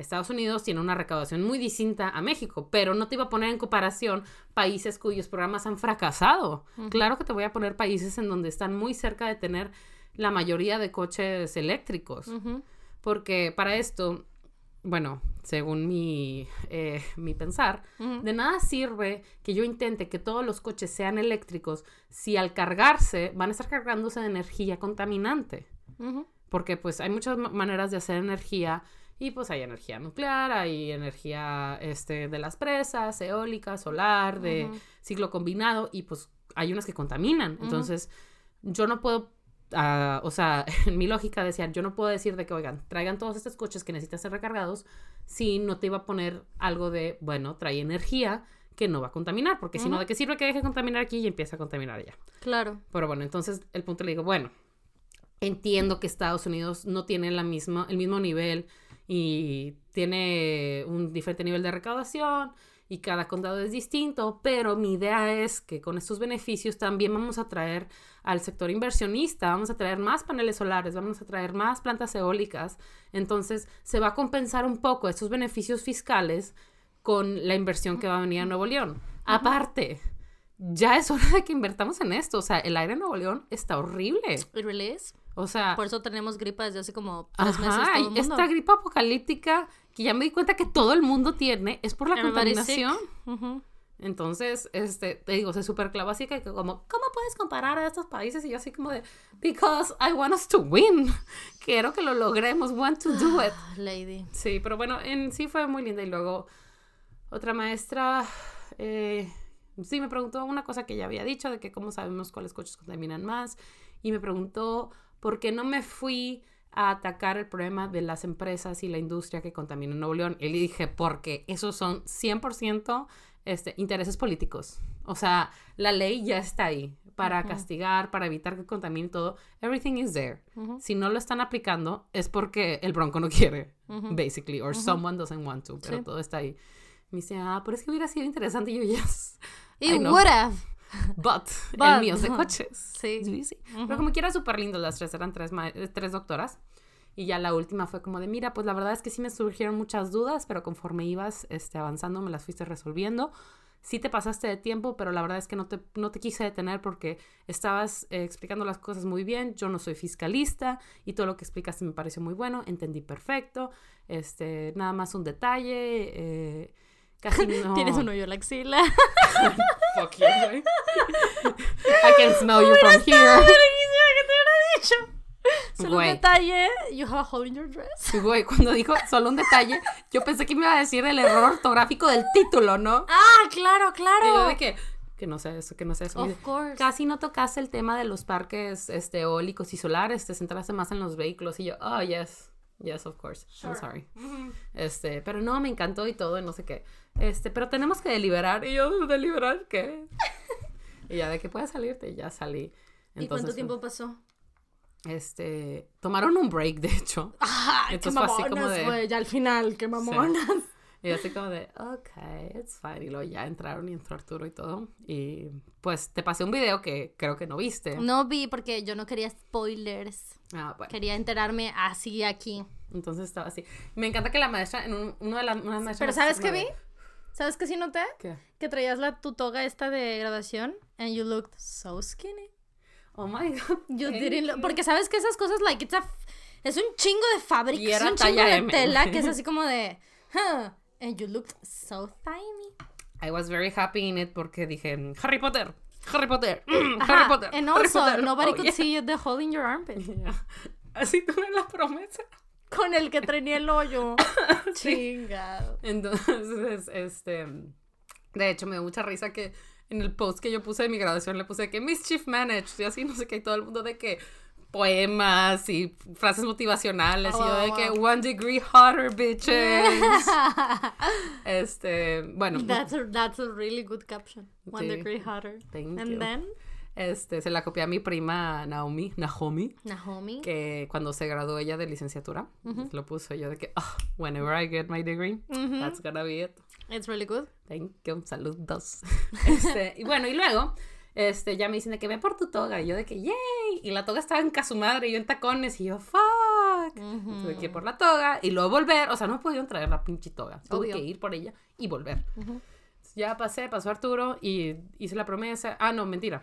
Estados Unidos tiene una recaudación muy distinta a México, pero no te iba a poner en comparación países cuyos programas han fracasado. Claro que te voy a poner países en donde están muy cerca de tener la mayoría de coches eléctricos, Ujú. porque para esto, bueno, según mi, eh, mi pensar, Ujú. de nada sirve que yo intente que todos los coches sean eléctricos si al cargarse van a estar cargándose de energía contaminante. Porque pues hay muchas ma- maneras de hacer energía y pues hay energía nuclear, hay energía este, de las presas, eólica, solar, de ciclo combinado y pues hay unas que contaminan. Entonces yo no puedo, ah, o sea, en mi lógica decía, yo no puedo decir de que, oigan, traigan todos estos coches que necesitan ser recargados si no te iba a poner algo de, bueno, trae energía que no va a contaminar, porque si no. ¿de qué sirve que deje contaminar aquí y empieza a contaminar allá? Claro. Pero bueno, entonces el punto le digo, bueno, entiendo que Estados Unidos no tiene la misma, el mismo nivel y tiene un diferente nivel de recaudación y cada condado es distinto, pero mi idea es que con estos beneficios también vamos a traer al sector inversionista, vamos a traer más paneles solares, vamos a traer más plantas eólicas, entonces se va a compensar un poco estos beneficios fiscales con la inversión que va a venir a Nuevo León. Aparte, ya es hora de que invertamos en esto, o sea, el aire en Nuevo León está horrible. It really is. O sea, Por eso tenemos gripa desde hace como tres meses. Ajá, todo el mundo. esta gripa apocalíptica que ya me di cuenta que todo el mundo tiene es por la contaminación. Entonces, este, te digo, se súper clava así que como, ¿cómo puedes comparar a estos países? Y yo así como de, because I want us to win. Quiero que lo logremos, want to do it. Ah, Lady. Sí, pero bueno, en sí fue muy linda. Y luego otra maestra, eh, sí me preguntó una cosa que ya había dicho, de que cómo sabemos cuáles coches contaminan más. Y me preguntó por qué no me fui a atacar el problema de las empresas y la industria que contaminan Nuevo León. Y le dije, porque esos son 100% este, intereses políticos. O sea, la ley ya está ahí para castigar, para evitar que contamine todo. Everything is there. Si no lo están aplicando es porque el bronco no quiere, basically, or someone doesn't want to, pero Sí. todo está ahí. Me dice, ah, pero es que hubiera sido interesante. Y yo, yes. It would have. But, But, el mío es de coches. Sí. sí. Pero como quiera, súper lindo. Las tres eran tres, tres doctoras. Y ya la última fue como de, mira, pues la verdad es que sí me surgieron muchas dudas, pero conforme ibas este, avanzando me las fuiste resolviendo. Sí te pasaste de tiempo, pero la verdad es que no te, no te quise detener porque estabas eh, explicando las cosas muy bien. Yo no soy fiscalista y todo lo que explicaste me pareció muy bueno. Entendí perfecto. Este, nada más un detalle. eh, casi no... Tienes un hoyo en la axila. Fuck you, güey. I can smell you from here. ¿Qué te hubiera dicho? Solo un detalle. You have a hole in your dress. Güey, cuando dijo solo un detalle, yo pensé que me iba a decir el error ortográfico del título, ¿no? Ah, claro, Y yo claro. de que, que no sé eso, que no sé eso. Of course. Casi no tocaste el tema de los parques este, eólicos y solares, te centraste más en los vehículos. Y yo, oh, yes, yes, of course, I'm sorry. Este, pero no, me encantó y todo, y no sé qué. Este, pero tenemos que deliberar. Y yo, ¿deliberar qué? y ya de que puedes salirte, y ya salí. ¿Y cuánto Entonces, tiempo pasó? Este, tomaron un break, de hecho. Ah, Entonces fue así como de- güey, ya al final, qué mamonas. Y yo así como de, ok, it's fine. Y luego ya entraron y entró Arturo y todo. Y pues te pasé un video que creo que no viste. No vi porque yo no quería spoilers. Ah, bueno. Quería enterarme así aquí. Entonces estaba así. Me encanta que la maestra, en un, uno de las una maestra Pero ¿sabes qué vi? ¿Sabes qué sí noté? ¿Qué? Que traías la tu toga esta de graduación and you looked so skinny. Oh my god. You didn't look- porque sabes que esas cosas like it's a es un chingo de fábrica, es un chingo de M. tela que es así como de, huh, and you looked so tiny. I was very happy in it porque dije, Harry Potter, Harry Potter, mm, Ajá, Harry Potter. And Harry also, Potter. nobody Oh, could yeah. see the hole in your armpit. Yeah. Así tuve la promesa. Con el que tenía el hoyo. Sí. Chingado. Entonces, este, de hecho me dio mucha risa que en el post que yo puse de mi graduación le puse que Mischief Managed y así no sé qué y todo el mundo de que poemas y frases motivacionales y yo de Oh, que wow. one degree hotter bitches. este, bueno, That's a, that's a really good caption. One Sí. degree hotter. Thank And you. then, este se la copié a mi prima Naomi, Naomi, Naomi. que cuando se graduó ella de licenciatura, lo puso yo de que "Ah, whenever I get my degree, that's gonna be it. It's really good. Thank you, saludos. Este, y bueno, y luego, este, ya me dicen de que ve por tu toga. Y yo de que, yay. Y la toga estaba en casa madre y yo en tacones. Y yo, fuck. Tuve que ir por la toga y luego volver. O sea, no pudieron traer la pinche toga. Tuve Obvio. que ir por ella y volver. Ya pasé, pasó Arturo y hice la promesa. Ah, no, mentira.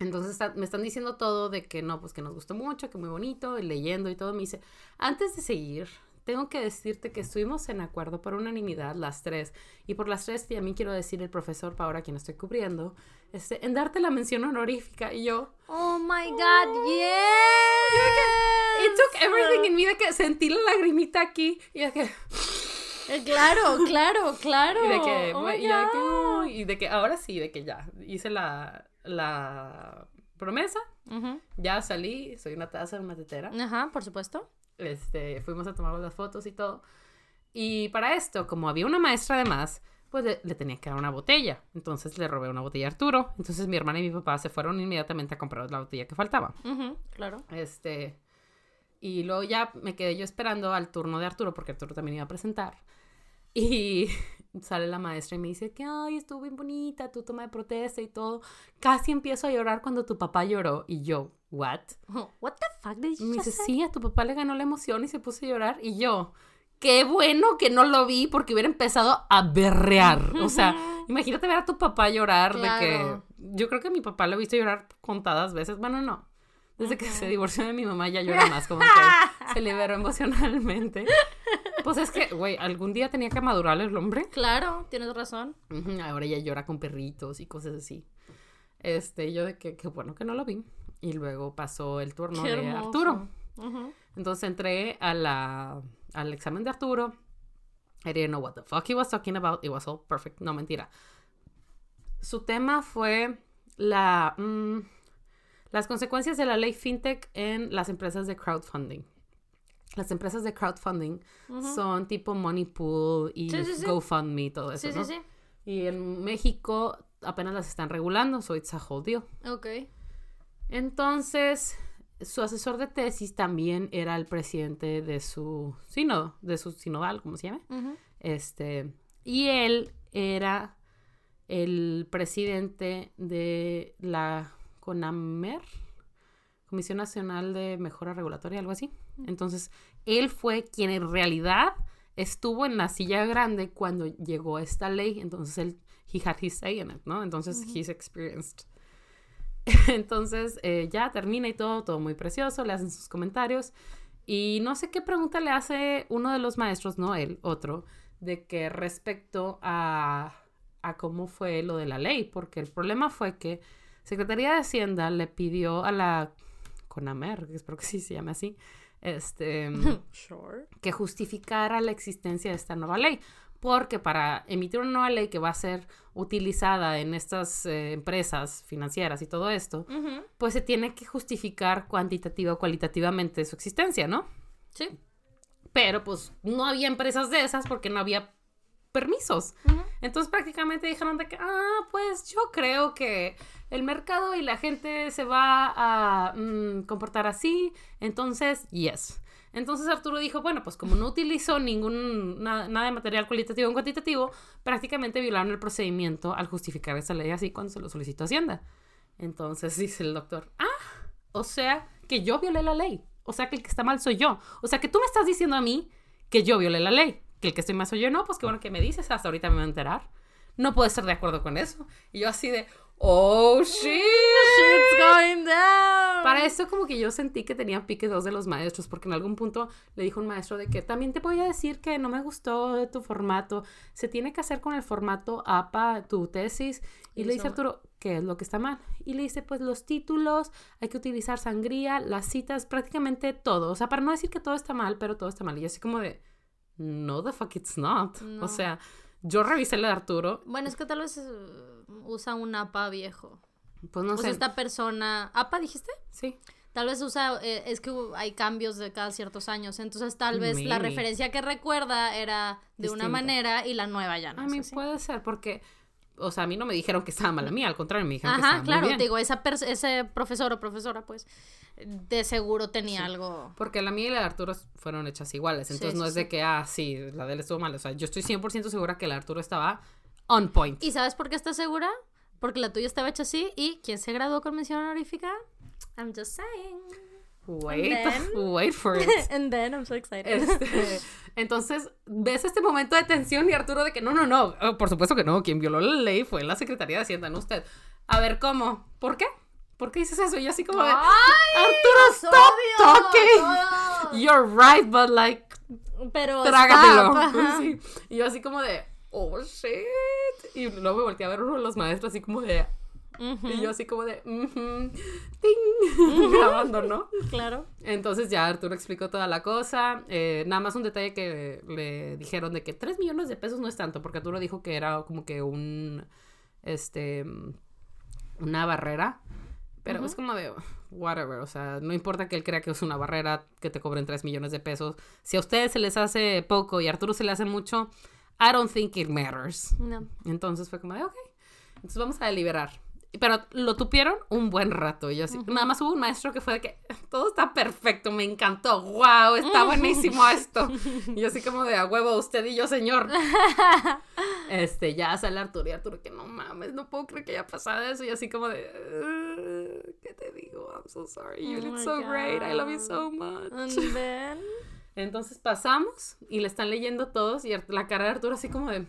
Entonces está- me están diciendo todo de que no, pues que nos gustó mucho, que muy bonito, y leyendo y todo. Me dice, antes de seguir, tengo que decirte que estuvimos en acuerdo por unanimidad las tres. Y por las tres, y a mí quiero decir el profesor Paola, quien estoy cubriendo, este, en darte la mención honorífica. Y yo, Oh my god, yes. it took everything in me de que sentí la lagrimita aquí. Y de que, Eh, Claro, claro, claro. y de que, Oh y de que, y de que ahora sí, de que ya hice la, la promesa. Ujú. Ya salí, soy una taza, una tetera. Ajá, por supuesto. Este, fuimos a tomar las fotos y todo. Y para esto, como había una maestra además, pues le, le tenía que dar una botella. Entonces le robé una botella a Arturo. Entonces mi hermana y mi papá se fueron inmediatamente a comprar la botella que faltaba. Claro. Este, y luego ya me quedé yo esperando al turno de Arturo, porque Arturo también iba a presentar. Y sale la maestra y me dice que, ay, estuvo bien bonita tu toma de protesta y todo. Casi empiezo a llorar cuando tu papá lloró. Y yo, ¿what? What the fuck did you me dice, say? sí, a tu papá le ganó la emoción y se puso a llorar. Y yo, qué bueno que no lo vi porque hubiera empezado a berrear. O sea, imagínate ver a tu papá llorar de que... Claro. Yo creo que mi papá lo he visto llorar contadas veces. Bueno, no. Desde que se divorció de mi mamá ya llora más, como que se liberó emocionalmente. Pues es que, güey, algún día tenía que madurar el hombre. Claro, tienes razón. Ahora ella llora con perritos y cosas así. Este, yo de que, qué bueno que no lo vi. Y luego pasó el turno Qué de hermoso. Arturo. Entonces entré a la, al examen de Arturo. I didn't know what the fuck he was talking about. It was all perfect. No, mentira. Su tema fue la, mm, las consecuencias de la ley FinTech en las empresas de crowdfunding. Las empresas de crowdfunding son tipo Money Pool y Sí, sí, sí. GoFundMe y todo eso, Sí, sí, ¿no? sí. Y en México apenas las están regulando, so it's a whole deal. Ok. Entonces, su asesor de tesis también era el presidente de su sínodo, de su sinodal, ¿cómo se llama? Este, y él era el presidente de la CONAMER, Comisión Nacional de Mejora Regulatoria, algo así. Entonces, él fue quien en realidad estuvo en la silla grande cuando llegó esta ley. Entonces, él, he had his say in it, ¿no? Entonces, he's experienced. Entonces, eh, ya termina y todo, todo muy precioso, le hacen sus comentarios. Y no sé qué pregunta le hace uno de los maestros, no él, otro, de que respecto a, a cómo fue lo de la ley, porque el problema fue que Secretaría de Hacienda le pidió a la CONAMER, que espero que sí se llame así, este, Sure. que justificara la existencia de esta nueva ley. Porque para emitir una nueva ley que va a ser utilizada en estas eh, empresas financieras y todo esto, pues se tiene que justificar cuantitativa o cualitativamente su existencia, ¿no? Sí. Pero pues no había empresas de esas porque no había permisos. Entonces prácticamente dijeron de que, ah, pues yo creo que el mercado y la gente se va a mm, comportar así, entonces, yes. Entonces Arturo dijo, bueno, pues como no utilizó ningún, nada, nada de material cualitativo o cuantitativo, prácticamente violaron el procedimiento al justificar esa ley así cuando se lo solicitó Hacienda. Entonces dice el doctor, ah, o sea que yo violé la ley. O sea que el que está mal soy yo. O sea que tú me estás diciendo a mí que yo violé la ley. Que el que estoy mal soy yo. No, pues qué bueno que me dices. Hasta ahorita me voy a enterar. No puedo estar de acuerdo con eso. Y yo así de, oh, shit. Shit's going down. Para esto como que yo sentí que tenía pique dos de los maestros, porque en algún punto le dijo un maestro de que también te voy a decir que no me gustó tu formato, se tiene que hacer con el formato APA tu tesis. Y Y le dice eso- Arturo, ¿qué es lo que está mal? Y le dice, pues los títulos, hay que utilizar sangría, las citas, prácticamente todo. O sea, para no decir que todo está mal, pero todo está mal. Y yo así como de, no, the fuck it's not. No. O sea, yo revisé la de Arturo, Bueno, es que tal vez eh, usa un APA viejo. pues no o sé. sea, esta persona. ¿APA dijiste? Sí. Tal vez usa. eh, es que hay cambios de cada ciertos años. Entonces, tal vez la referencia que recuerda era de una manera y la nueva ya no. A mí puede ser, porque, o sea, a mí no me dijeron que estaba mal a mí, al contrario, me dijeron que Ajá, estaba claro, muy bien. digo, esa ese profesor o profesora, pues, de seguro tenía algo. Porque la mía y la de Arturo fueron hechas iguales, entonces Sí, no sí, es de que, ah, sí, la de él estuvo mal, o sea, yo estoy 100% segura que la de Arturo estaba on point. ¿Y sabes por qué estás segura? Porque la tuya estaba hecha así y ¿quién se graduó con mención honorífica? I'm just saying. Wait, then- wait for it. And then I'm so excited. Este, entonces, ves este momento de tensión y Arturo de que no, no, no, oh, por supuesto que no, quien violó la ley fue la Secretaría de Hacienda, no usted. A ver, ¿cómo? ¿Por qué? ¿Por qué dices eso? Y yo así como de, ¡Ay! Arturo, ¡Los stop talking. You're right, but like, Pero trágatelo. Sí. Y yo así como de, oh shit. Y luego me volteé a ver uno de los maestros así como de, Y yo así como de, "Ujú, ting, grabando, ¿no? Claro. Entonces ya Arturo explicó toda la cosa. eh, nada más un detalle que le dijeron de que 3 millones de pesos no es tanto, porque Arturo dijo que era como que un, este, una barrera. Pero es como de, whatever, o sea, no importa que él crea que es una barrera, que te cobren 3 millones de pesos. Si a ustedes se les hace poco y a Arturo se le hace mucho, I don't think it matters. No. Entonces fue como de, ok, entonces vamos a deliberar. Pero lo tupieron un buen rato. Y yo así, nada más hubo un maestro que fue de que todo está perfecto, me encantó, wow, está buenísimo esto. Y yo así como de a huevo, usted y yo, señor. Este, ya sale Arturo y Arturo que no mames, no puedo creer que haya pasado eso. Y así como de, "Uh, ¿qué te digo? I'm so sorry. You Oh did so great. I love you so much. And then... Entonces pasamos y le están leyendo todos y la cara de Arturo así como de...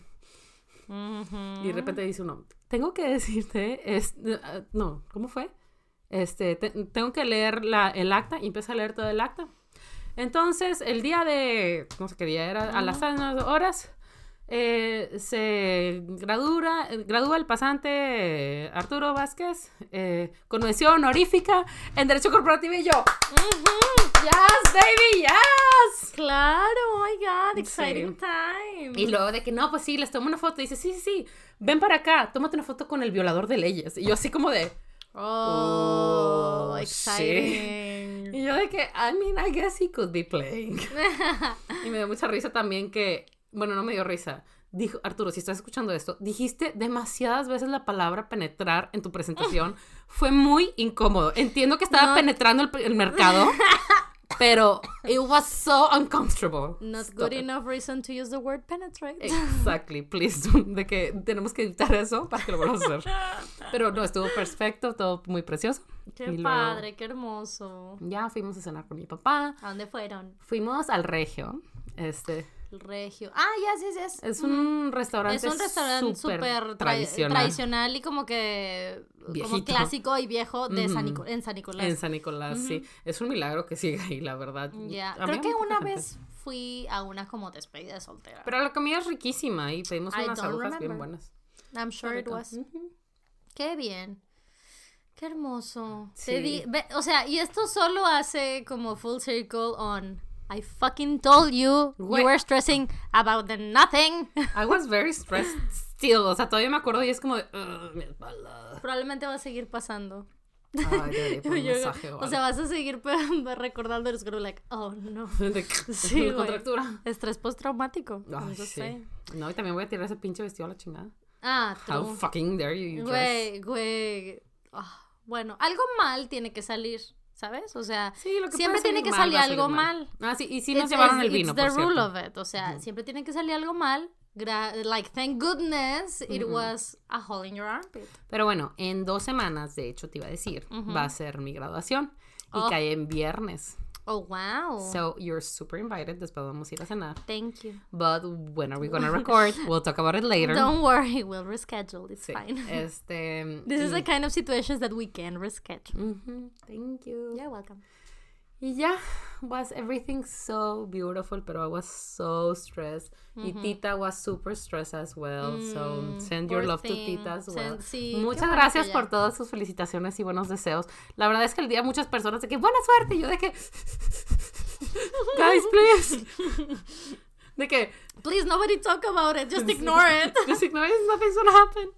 Y de repente dice uno, tengo que decirte, es, uh, no, ¿cómo fue? Este, te- tengo que leer la, el acta y empieza a leer todo el acta. Entonces, el día de, no sé qué día era, a las horas, eh, se gradúa, gradúa el pasante Arturo Vázquez eh, con mención honorífica en Derecho Corporativo y yo, yes, baby, yes. Claro, oh my god, Sí. exciting time. Y luego de que no, pues sí, les tomo una foto. Y dice, sí, sí, sí, ven para acá, tómate una foto con el violador de leyes. Y yo así como de... Oh, Oh, exciting. Y yo de que, I mean, I guess he could be playing. y me dio mucha risa también que, bueno, no me dio risa. Dijo, Arturo, si estás escuchando esto, dijiste demasiadas veces la palabra penetrar en tu presentación. Fue muy incómodo. Entiendo que estaba No. penetrando el, el mercado, pero it was so uncomfortable. Not Stop good it. enough reason to use the word penetrate. Exactly, please. De que tenemos que editar eso para que lo vuelvas a hacer. Pero no, estuvo perfecto, todo muy precioso. Qué Y luego- padre, qué hermoso. Ya fuimos a cenar con mi papá. ¿A dónde fueron? Fuimos al Regio. Este regio. Ah, ya, sí, sí. Es, es un restaurante es un restaurante súper súper tra- tradicional. tradicional y como que como clásico y viejo de San Ujú. Nico- en San Nicolás. En San Nicolás, sí. Es un milagro que siga ahí, la verdad. Ya, creo que una gente. vez fui a una como despedida de soltera. Pero la comida es riquísima y pedimos I unas agujas bien buenas. I'm sure it was. Qué bien. Qué hermoso. Sí. Te di- ve- o sea, y esto solo hace como full circle on I fucking told you you were stressing about the nothing. I was very stressed still. O sea, todavía me acuerdo y es como de, "Ugh, mi espalda. Probablemente va a seguir pasando. Ay, Yo- mensaje o o sea, vas a seguir recordando el scroll like, oh no. De- Sí, contractura. Estrés postraumático. Ay, sí. sé. No, y también voy a tirar ese pinche vestido a la chingada. Ah, How true. fucking dare you, you dress. Güey, güey. Ah, bueno, algo mal tiene que salir, ¿sabes? O sea, Sí, lo que siempre tiene que mal, salir algo mal. Ah, sí, y sí nos It's- llevaron it's- el vino, It's the por rule cierto. of it. O sea, siempre tiene que salir algo mal. Like, thank goodness it was a hole in your armpit. Pero bueno, en dos semanas, de hecho, te iba a decir, va a ser mi graduación. Y Oh. cae en viernes. Oh, wow. So, you're super invited. Después vamos a ir a cenar. Thank you. But when are we gonna record? We'll talk about it later. Don't worry, we'll reschedule. It's Sí, fine. Este... This is the kind of situations that we can reschedule. Ujú, Thank you. You're welcome. Y ya, was everything so beautiful, pero I was so stressed. Y Tita was super stressed as well. so Mm, send your love to. Tita as Send- well. sí, qué Muchas gracias por todas sus felicitaciones y buenos deseos. La verdad es que el día muchas personas de que buena suerte. Y yo de que guys, please. De que Please, nobody talk about it. Just ignore it. just ignore it, nothing's gonna happen.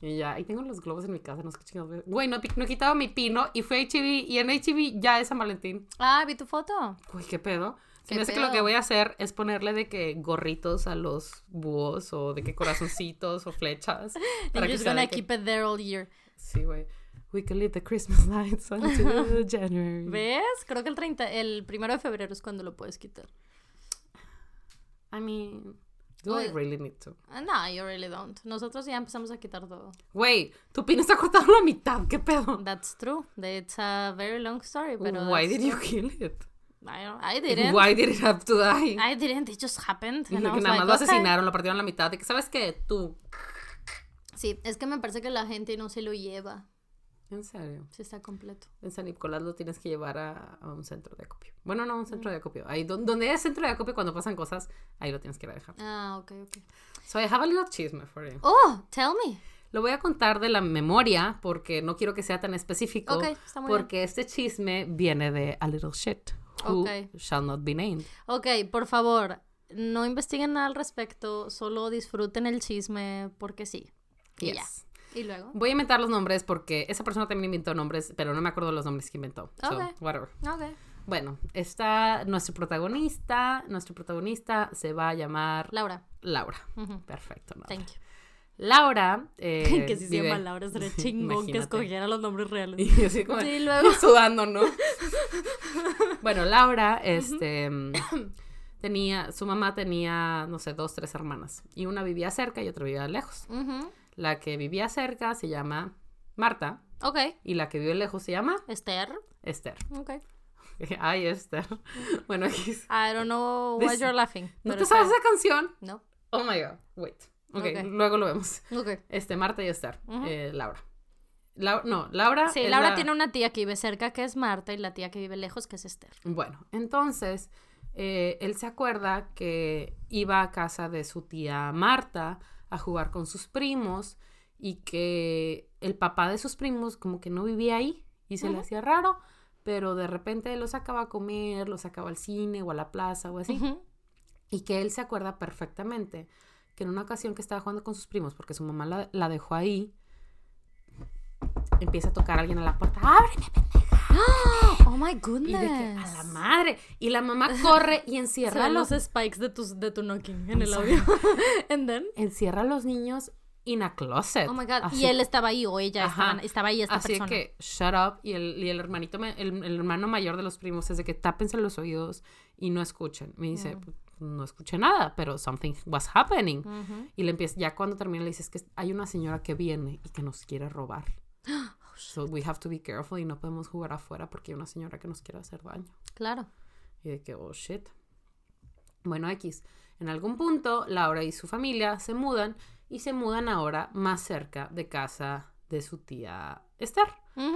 Y ya, y tengo los globos en mi casa, no sé qué chingados. Güey, no, no he quitado mi pino y fue HB y en HB ya es San Valentín. Ah, vi tu foto. Uy, qué pedo. Se ¿Qué me hace que lo que voy a hacer es ponerle de que gorritos a los búhos o de que corazoncitos o flechas. And Para you're que just gonna que- keep it there all year. Sí, güey. We can leave the Christmas lights until January. ¿Ves? Creo que el 30, el primero de febrero es cuando lo puedes quitar. I mean, do I Oye. really need to? No, you really don't. Nosotros ya empezamos a quitar todo. Güey, tu pino está cortado a la mitad. ¿Qué pedo? That's true. It's a very long story, pero Why did you kill it? I, don't, I didn't. Why did it have to die? I didn't. It just happened. And I que was nada like, más lo okay. asesinaron, lo partieron a la mitad. De que, ¿sabes qué? Tú. Sí, es que me parece que la gente no se lo lleva. En serio. Si está completo. En San Nicolás lo tienes que llevar a, a un centro de acopio. Bueno, no, un centro de acopio. Ahí don- donde hay centro de acopio cuando pasan cosas, ahí lo tienes que ir a dejar. Ah, ok, ok. So I have a little chisme for you. Oh, tell me. Lo voy a contar de la memoria porque no quiero que sea tan específico. Ok, está muy bien. porque este chisme viene de a little shit who Ok. shall not be named. Ok, por favor, no investiguen nada al respecto, solo disfruten el chisme porque sí. Y ya. Y luego. Voy a inventar los nombres porque esa persona también inventó nombres, pero no me acuerdo los nombres que inventó. So, Ok. whatever. Ok. Bueno, está nuestro protagonista. Nuestro protagonista se va a llamar Laura. Laura. Ujú. Perfecto. ¿no? Thank you. Laura. eh, que si se vive- llama Laura sería chingón que Imagínate. escogiera los nombres reales. Y así como Sí, luego. sudando, ¿no? bueno, Laura, este, mm, tenía, su mamá tenía, no sé, dos, tres hermanas. Y una vivía cerca y otra vivía lejos. Ujú. La que vivía cerca se llama Marta Ok. y la que vive lejos se llama Esther. Esther. Ok. Ay, Esther. Bueno, aquí- I don't know why This- you're laughing. ¿no te sabes esa canción? No. Oh my god, wait. Ok, Ok. luego lo vemos. Ok. Este, Marta y Esther. Eh, Laura. Lau- no, Laura. Sí, Laura la- tiene una tía que vive cerca que es Marta y la tía que vive lejos que es Esther. Bueno, entonces eh, él se acuerda que iba a casa de su tía Marta a jugar con sus primos y que el papá de sus primos como que no vivía ahí y se le hacía raro, pero de repente los sacaba a comer, los sacaba al cine o a la plaza o así. Y que él se acuerda perfectamente que en una ocasión que estaba jugando con sus primos, porque su mamá la, la dejó ahí, empieza a tocar a alguien a la puerta. ¡Ábreme, Oh my y goodness. de que a la madre. Y la mamá corre y encierra a los, spikes de tu, de tu knocking en el audio. And then. encierra a los niños in a closet. Oh my god. Así- y él estaba ahí o ella estaba, estaba ahí esta Así persona. que, shut up. Y el, y el hermanito, me- el, el hermano mayor de los primos es de que tápense los oídos y no escuchen. Me dice, Mm. "Pues, no escuché nada, pero something was happening. Y le empieza, ya cuando termina le dices que hay una señora que viene y que nos quiere robar. So we have to be careful y no podemos jugar afuera porque hay una señora que nos quiere hacer daño. Claro. Y de que, oh shit. Bueno, X. En algún punto, Laura y su familia se mudan y se mudan ahora más cerca de casa de su tía Esther.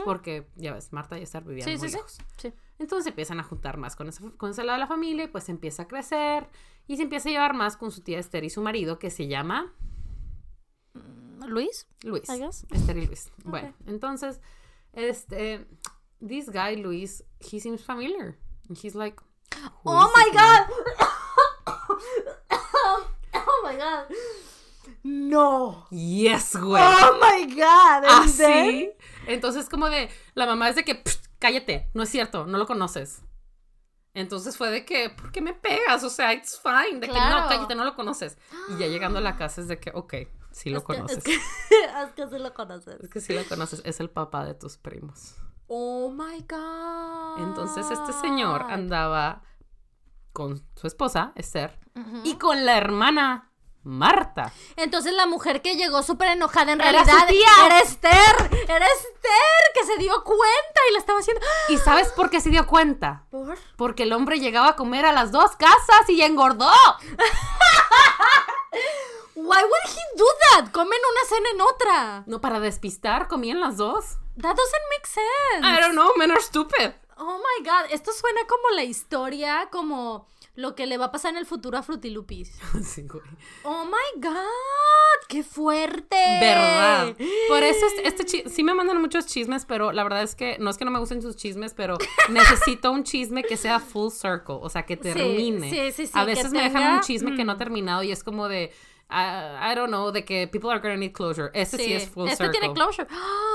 Porque, ya ves, Marta y Esther vivían Sí, muy sí, sí. lejos. Sí. Entonces empiezan a juntar más con ese, con ese lado de la familia y pues empieza a crecer y se empieza a llevar más con su tía Esther y su marido que se llama Luis, Luis. I guess. Esther y Luis. Bueno, entonces, este, this guy, Luis, he seems familiar. And he's like, "Who Oh my this man?" god. oh my god. No. Yes, güey. Oh my god. Así. then- Entonces, como de, la mamá es de que, "Psst, cállate, no es cierto, no lo conoces. Entonces fue de que, ¿por qué me pegas? O sea, it's fine. De que no, cállate, no lo conoces. Y ya llegando a la casa es de que, ok, sí lo Es que- conoces. Es que, es que sí lo conoces. Es que sí lo conoces, es el papá de tus primos. Oh my god. Entonces este señor andaba con su esposa, Esther, y con la hermana Marta. Entonces la mujer que llegó súper enojada en Era realidad su tía. era Esther. Era Esther que se dio cuenta y la estaba haciendo. ¿Y sabes por qué se dio cuenta? ¿Por? Porque el hombre llegaba a comer a las dos casas y engordó. Why would he do that? Comen una cena en otra. No, para despistar, comían las dos. That doesn't make sense. I don't know, men are stupid. Oh my god, esto suena como la historia, como lo que le va a pasar en el futuro a Frutilupis. Sí, güey. Oh my god, qué fuerte. ¿Verdad? Por eso este, este sí me mandan muchos chismes, pero la verdad es que no es que no me gusten sus chismes, pero necesito un chisme que sea full circle, o sea, que termine. sí, sí, sí, A veces me dejan un chisme que no ha mm. terminado y es como de, I, I don't know, de que people are gonna need closure. Este sí, es full este circle. tiene closure.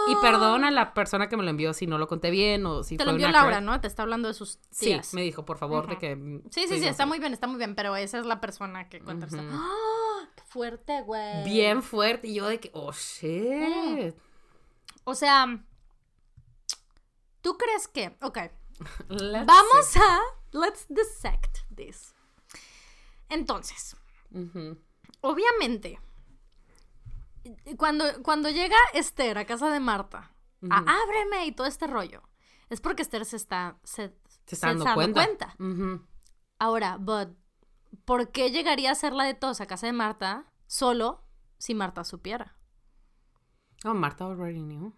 Y perdona a la persona que me lo envió si no lo conté bien o si Te fue lo envió una Laura. ¿no? Te está hablando de sus Sí, tías. me dijo, por favor, de que... mm, Sí, sí, sí, está muy bien, está muy bien, pero esa es la persona que cuenta. Ujú. ¡Ah! ¡Qué fuerte, güey! Bien fuerte. Y yo de que, oh, shit. O sea, ¿tú crees que? Ok, Let's vamos see. a... Let's dissect this. Entonces, Ujú. Obviamente, cuando, cuando llega Esther a casa de Marta, a ábreme y todo este rollo, es porque Esther se está... Se, Se está dando cuenta. Ahora, but, ¿por qué llegaría a ser la de todos a casa de Marta solo si Marta supiera? Oh, Marta already knew.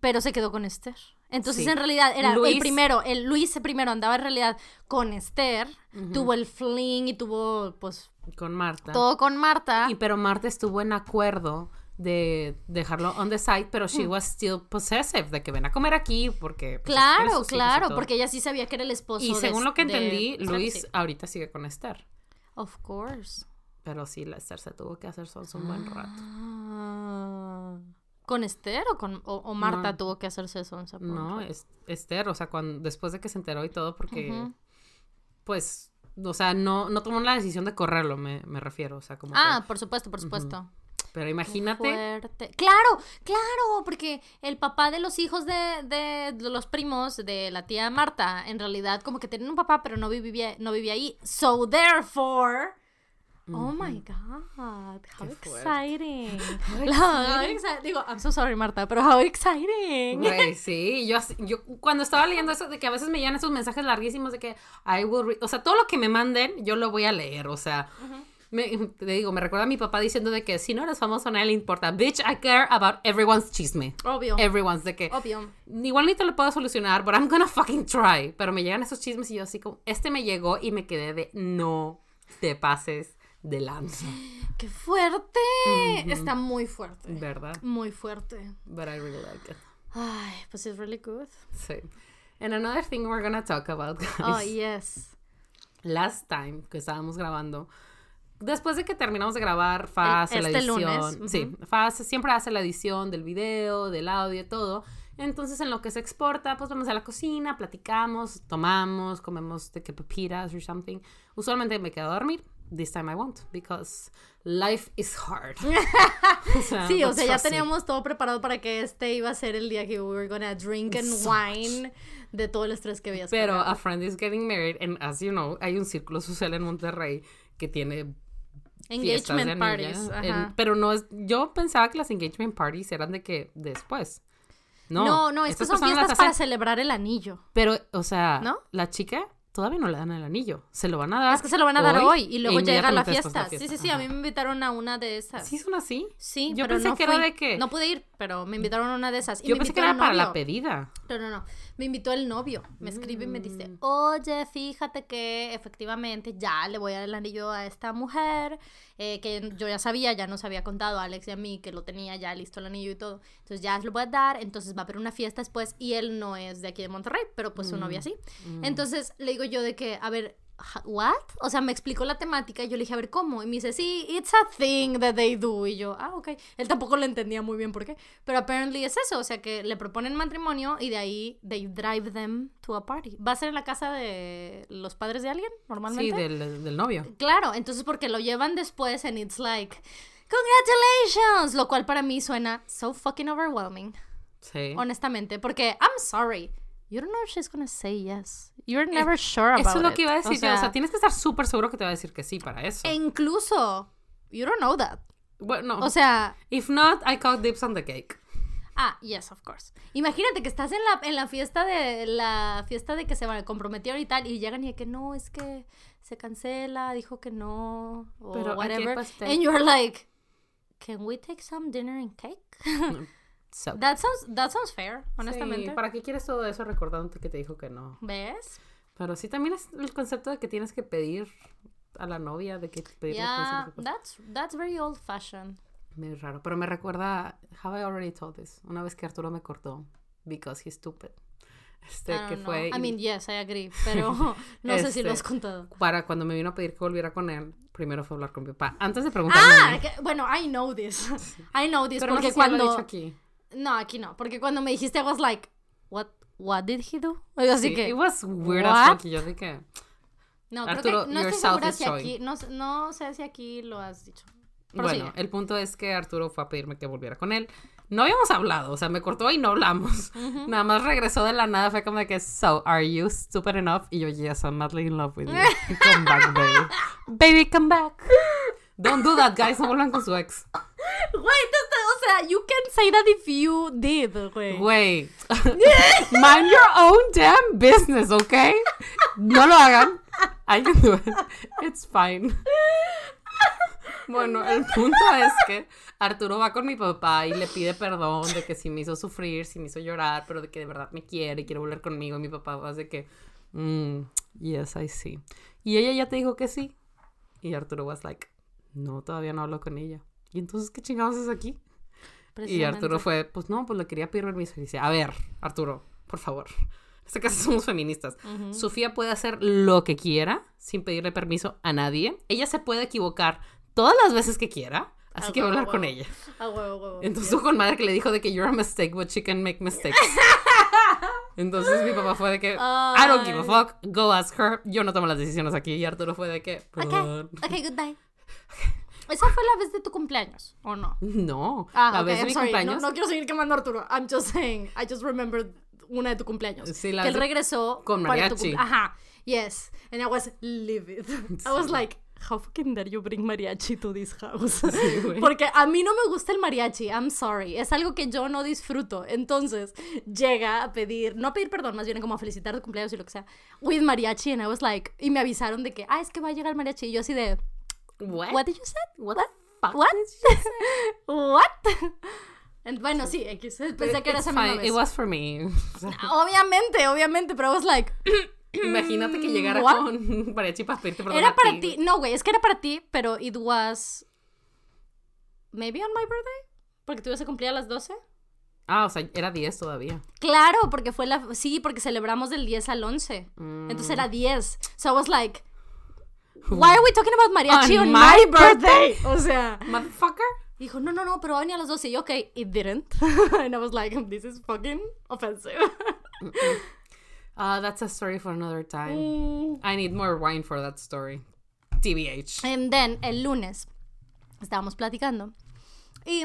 Pero se quedó con Esther. Entonces, Sí. en realidad, era el primero, el Luis primero andaba en realidad con Esther, tuvo el fling y tuvo, pues, Con Marta. todo con Marta. Y pero Marta estuvo en acuerdo de dejarlo on the side, pero Mm. she was still possessive, de que ven a comer aquí porque... pues, claro, claro, porque ella sí sabía que era el esposo Y de- según lo que entendí, Luis sí. ahorita sigue con Esther. Of course. Pero sí, la Esther se tuvo que hacer sonso un buen rato. Ah. ¿Con Esther o, con, o, o Marta No. tuvo que hacerse sonsa? No, rato? es, Esther, o sea, cuando, después de que se enteró y todo, porque, pues, o sea, no, no tomó la decisión de correrlo, me, me refiero, o sea, como Ah, que- por supuesto, por supuesto. Pero imagínate. Fuerte. Claro, claro, porque el papá de los hijos de, de los primos de la tía Marta, en realidad como que tenían un papá, pero no vivía, no vivía ahí. So therefore. Oh my god, how exciting. How Digo, I'm so sorry, Marta, pero how exciting. Güey, sí, yo, yo cuando estaba leyendo eso de que a veces me llegan esos mensajes larguísimos de que I will read, o sea, todo lo que me manden yo lo voy a leer, o sea, me, te digo, me recuerda a mi papá diciendo de que si no eres famoso nadie le importa, bitch, I care about everyone's chisme, Obvio. everyone's, de que Obvio. igual ni te lo puedo solucionar, but I'm gonna fucking try, pero me llegan esos chismes y yo así como, este me llegó y me quedé de no te pases de lanza, ¡Qué fuerte! Está muy fuerte. ¿verdad? Muy fuerte. But I really like it. Ay, pues it's really good. Sí. And another thing we're gonna talk about, guys. Oh, yes. last time que estábamos grabando, después de que terminamos de grabar, Fa hace la este edición. lunes, ujú. Sí, Fa hace- siempre hace la edición del video, del audio, todo. Entonces, en lo que se exporta, pues vamos a la cocina, platicamos, tomamos, comemos de que papitas or something. Usualmente me quedo a dormir. This time I won't, because life is hard. O sea, Sí, o sea, ya teníamos todo preparado para que este iba a ser el día que we were gonna drink and So wine de todo el estrés que habías Pero a friend is getting married, and as you know, hay un círculo social en Monterrey que tiene de Engagement parties. en- pero no es, yo pensaba que las engagement parties eran de que después. No, No, no, estas son fiestas para celebrar el anillo. Pero, o sea, ¿No? la chica todavía no le dan el anillo. Se lo van a dar. Es que se lo van a dar hoy, y luego e llega la fiesta. Sí, sí, sí, a mí me invitaron a una de esas. ¿Sí son así? Sí, Yo pero pensé no que era de que- No pude ir, pero me invitaron a una de esas. Y Yo me pensé que era para la pedida. No, no, no. Me invitó el novio. Me escribe y me dice, Mm. oye, fíjate que efectivamente ya le voy a dar el anillo a esta mujer, eh, que yo ya sabía, ya nos había contado a Alex y a mí que lo tenía ya listo el anillo y todo. Entonces ya lo voy a dar, entonces va a haber una fiesta después y él no es de aquí de Monterrey, pero pues su novia sí. Mm. Entonces le digo yo de que, a ver, ¿what? O sea, me explicó la temática y yo le dije, a ver, ¿cómo? Y me dice, sí, it's a thing that they do. Y yo, ah, ok. Él tampoco lo entendía muy bien por qué. Pero apparently es eso, o sea, que le proponen matrimonio y de ahí they drive them to a party. ¿Va a ser en la casa de los padres de alguien, Sí, normalmente? del, del novio. Claro, entonces porque lo llevan después and it's like, congratulations, lo cual para mí suena so fucking overwhelming, Sí. honestamente, porque I'm sorry. You don't know if she's gonna say yes. You're never sure about Eso es lo it. que iba a decir O yo. O sea, sea, tienes que estar súper seguro que te va a decir que sí para eso. e incluso, you don't know that. Bueno, O sea, if not, I caught dips on the cake. ah, yes, of course. Imagínate que estás en la, en la fiesta de la fiesta de que se van a comprometieron y tal y llegan y que no, es que se cancela, dijo que no o Pero, ¿a qué whatever. And you're like, "Can we take some dinner and cake?" So. That sounds that sounds fair, honestamente. Sí, ¿Para qué quieres todo eso recordándote que te dijo que no? ¿Ves? Pero sí, también es el concepto de que tienes que pedir a la novia, de que pedirle Yeah, that's that's very old fashioned. Muy raro. Pero me recuerda, have I already told this? Una vez que Arturo me cortó, because he's stupid. Este, I don't que know. fue I mean, yes, I agree, pero no sé si lo has Este, contado. para cuando me vino a pedir que volviera con él, primero fue a hablar con mi papá. Antes de preguntarme a Ah, mí. que- bueno, I know this. I know this Pero no porque sé si ya lo he cuando dicho aquí. No, aquí no, porque cuando me dijiste I was like, what what did he do? Así Sí, que it was weird as fuck. Y yo dije, no, Arturo, creo que no estoy segura is si showing. aquí no, sé- no sé si aquí lo has dicho. Bueno, Prosigue. el punto es que Arturo fue a pedirme que volviera con él. No habíamos hablado, o sea, me cortó y no hablamos. Nada más regresó de la nada, fue como de que, so, are you stupid enough? Y yo, yes, I'm madly in love with you. come back, baby. Baby, come back. Don't do that, guys, no vuelvan con su ex. Güey, o sea, you can say that if you did, güey. Güey, mind your own damn business, ¿ok? No lo hagan. I can do it. It's fine. Bueno, el punto es que Arturo va con mi papá y le pide perdón de que si me hizo sufrir, si me hizo llorar, pero de que de verdad me quiere y quiere volver conmigo. Y mi papá va de que, mm, yes, I see. Y ella ya te dijo que sí. Y Arturo was like, no, todavía no hablo con ella. Y entonces, ¿qué chingados es aquí? Y Arturo fue, pues no, pues le quería pedir permiso. Y dice, a ver, Arturo, por favor. En este caso somos feministas. Ujú. Sofía puede hacer lo que quiera sin pedirle permiso a nadie. Ella se puede equivocar todas las veces que quiera. Así Ah, que voy a hablar con ella. Entonces tú con madre que le dijo de que you're a mistake, but she can make mistakes. Entonces mi papá fue de que I don't give a fuck, go ask her. Yo no tomo las decisiones aquí. Y Arturo fue de que, "Perdón". ok, goodbye. Esa fue la vez de tu cumpleaños, ¿o no? No, Ah, la ok, vez de I'm mi sorry. cumpleaños. No, no quiero seguir quemando a Arturo. I'm just saying. I just remembered una de tu cumpleaños. Sí, la que él regresó con tu mariachi. cum- Ajá. Yes. And I was livid. I was like, how fucking dare you bring mariachi to this house? Sí. Porque a mí no me gusta el mariachi. I'm sorry. Es algo que yo no disfruto. Entonces, llega a pedir, no a pedir perdón, más bien como a felicitar tu cumpleaños y lo que sea, with mariachi. And I was like, y me avisaron de que, ah, es que va a llegar el mariachi. Y yo así de, What? what did you say? What fuck What? did say? What? And, bueno, sí, X. Pensé que era It's esa misma fine, vez. It was for me. Obviamente, obviamente, pero I was like, imagínate que llegara What? con mariachi para pedirte perdón era a para ti. No, güey, es que era para ti, pero it was maybe on my birthday, porque tú ibas a cumplir a las 12. Ah, o sea, era 10 todavía. Claro, porque fue la sí, porque celebramos del 10 al 11. Mm. Entonces era 10. So I was like, why are we talking about mariachi on, On my my birthday? O sea, Motherfucker. dijo, "No, no, no, pero va a venir a las 12." Y yo, "Okay, it didn't." And I was like, "This is fucking offensive." Uh, that's a story for another time. Mm. I need more wine for that story. TBH. And then el lunes estábamos platicando y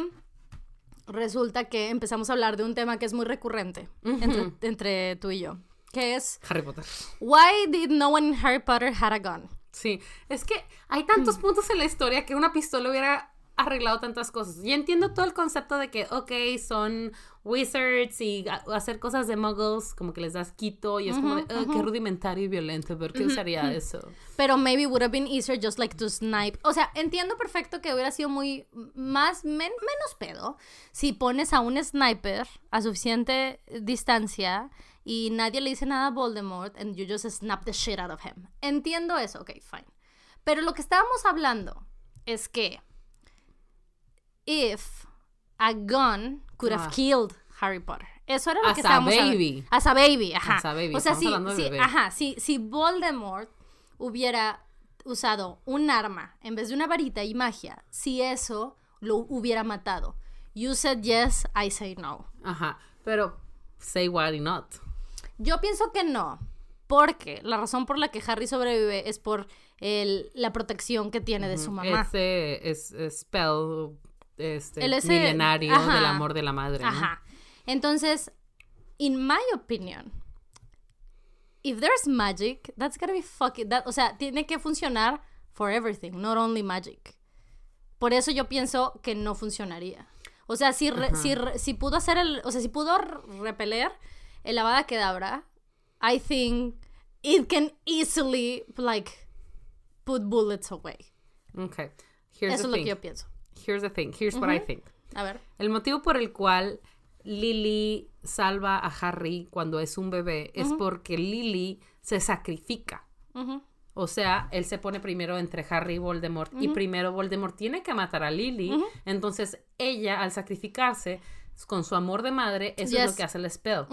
resulta que empezamos a hablar de un tema que es muy recurrente entre, entre tú y yo, que es Harry Potter. Why did no one in Harry Potter had a gun? Sí, es que hay tantos Mm. puntos en la historia que una pistola hubiera arreglado tantas cosas. Y entiendo todo el concepto de que, ok, son wizards y hacer cosas de muggles, como que les das quito y es como de, "Ugh, qué rudimentario y violento, ¿por qué usaría eso? Pero maybe would have been easier just like to snipe. O sea, entiendo perfecto que hubiera sido muy más men- menos pedo si pones a un sniper a suficiente distancia y nadie le dice nada a Voldemort and you just snap the shit out of him. Entiendo eso, ok, fine. Pero lo que estábamos hablando es que if a gun could have Ah. killed Harry Potter. Eso era lo As que a estábamos hablando. baby. As a baby, ajá. As a baby, O sea, si, si- ajá, si, si Voldemort hubiera usado un arma en vez de una varita y magia, si eso lo hubiera matado. You said yes, I say no. Ajá, pero say why not. Yo pienso que no, porque la razón por la que Harry sobrevive es por el- la protección que tiene de su mamá. Ese es, es spell este, El ese- milenario ajá. del amor de la madre. ¿no? Ajá. Entonces, in my opinion, if there's magic, that's gotta be fucking. That, o sea, tiene que funcionar for everything, not only magic. Por eso yo pienso que no funcionaría. O sea, si, re- si, re- si pudo hacer el. O sea, si pudo repeler el Avada Kedavra, I think it can easily, like, put bullets away. Okay. Here's Eso the es lo thing. que yo pienso. Here's the thing. Here's what I think. A ver. El motivo por el cual Lily salva a Harry cuando es un bebé es porque Lily se sacrifica. O sea, él se pone primero entre Harry y Voldemort y primero Voldemort tiene que matar a Lily. Entonces ella, al sacrificarse con su amor de madre, eso es lo que hace el spell.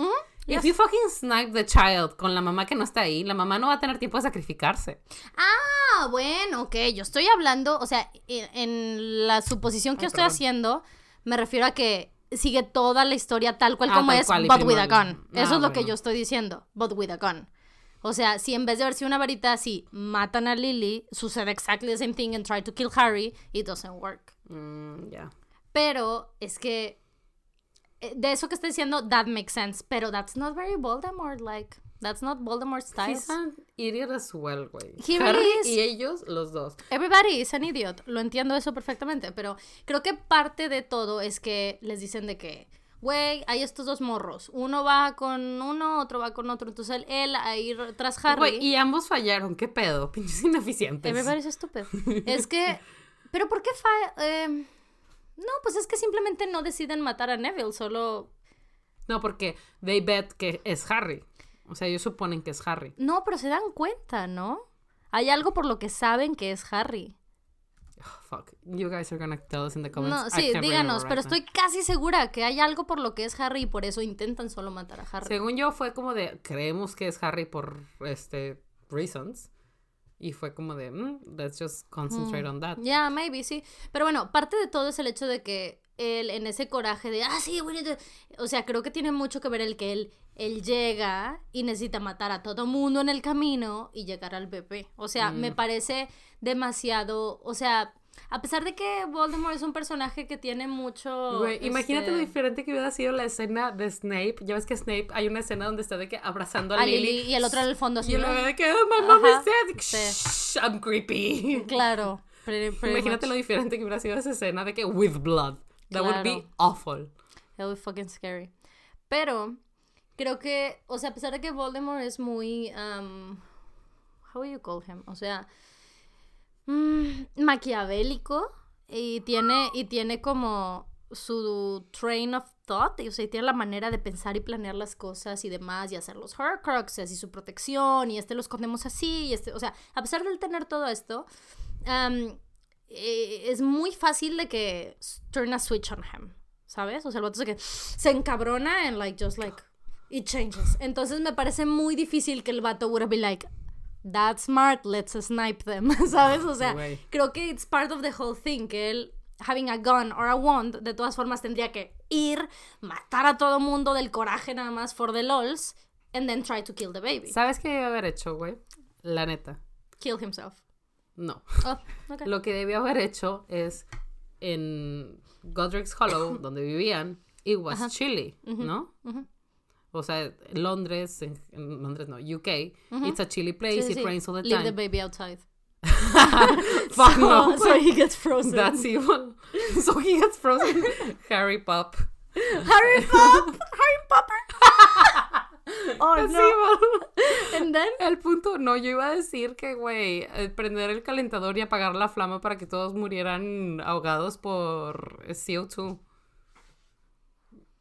If you fucking snipe the child con la mamá que no está ahí, la mamá no va a tener tiempo de sacrificarse. Ah, bueno, ok. Yo estoy hablando, o sea, en, la suposición que Ay, yo estoy perdón. haciendo, me refiero a que sigue toda la historia tal cual Ah, como tal es, cual, but with a gun. Ah, Eso es lo que yo estoy diciendo, but with a gun. O sea, si en vez de haber sido una varita así, matan a Lily, sucede exactly the same thing and try to kill Harry, it doesn't work. Mm, ya. Pero es que de eso que estoy diciendo, that makes sense. Pero that's not very Voldemort, like, that's not Voldemort style. He's an idiot as well, güey. He Harry really is. y ellos, los dos. Everybody is an idiot, lo entiendo eso perfectamente, pero creo que parte de todo es que les dicen de que, güey, hay estos dos morros, uno va con uno, otro va con otro, entonces él, él a ir tras Harry. Güey, y ambos fallaron. ¿Qué pedo? Pinches ineficientes. Everybody is stupid. es que, pero ¿por qué fa eh, No, pues es que simplemente no deciden matar a Neville, solo... No, porque they bet que es Harry. O sea, ellos suponen que es Harry. No, pero se dan cuenta, ¿no? Hay algo por lo que saben que es Harry. Oh, fuck. You guys are gonna tell us in the comments. No, sí, díganos, pero now. estoy casi segura que hay algo por lo que es Harry y por eso intentan solo matar a Harry. Según yo, fue como de. Creemos que es Harry por este. Reasons. Y fue como de. mm, let's just concentrate on that. Ya, maybe, sí. Pero bueno, parte de todo es el hecho de que él, en ese coraje de, ah, sí, we need to-", O sea, creo que tiene mucho que ver el que él, él llega y necesita matar a todo mundo en el camino y llegar al bebé. O sea, me parece demasiado. O sea, A pesar de que Voldemort es un personaje que tiene mucho. Güey, imagínate lo este, diferente que hubiera sido la escena de Snape. Ya ves que Snape, hay una escena donde está de que abrazando a, a Lily. Lily y el otro en el fondo así. Y que, oh, my mom Ajá, is dead. sí. Shh, I'm creepy. Claro. pretty- pretty Imagínate much. lo diferente que hubiera sido esa escena de que with blood. That would be awful. That would be fucking scary. Pero creo que, o sea, a pesar de que Voldemort es muy, um, how would you call him? O sea, mm, maquiavélico y tiene y tiene como su train of thought, y, o tiene la manera de pensar y planear las cosas y demás y hacer los Horcruxes y su protección y este lo escondemos así y este, o sea, a pesar de él tener todo esto, eh, es muy fácil de que turn a switch on him, ¿sabes? O sea, el vato es de que se encabrona and like just like it changes. Entonces me parece muy difícil que el vato would be like that's smart, let's snipe them, ¿sabes? O sea, Güey. creo que it's part of the whole thing que él having a gun or a wand de todas formas tendría que ir, matar a todo mundo del coraje nada más for the lols and then try to kill the baby. ¿Sabes qué debió haber hecho, güey? La neta. Kill himself. No. Oh, okay. Lo que debió haber hecho es en Godric's Hollow, donde vivían, it was Ajá. chilly, ¿no? O sea, Londres, en, en Londres no, UK, it's a chilly place, Sí, it sí. rains all the Leave the time. baby outside. Fuck so, no. so he gets frozen. That's evil. So he gets frozen. Harry Pop. Harry Pop, Harry Popper. oh no. evil. And then El punto, no, yo iba a decir que, güey, eh, prender el calentador y apagar la flama para que todos murieran ahogados por eh, CO2.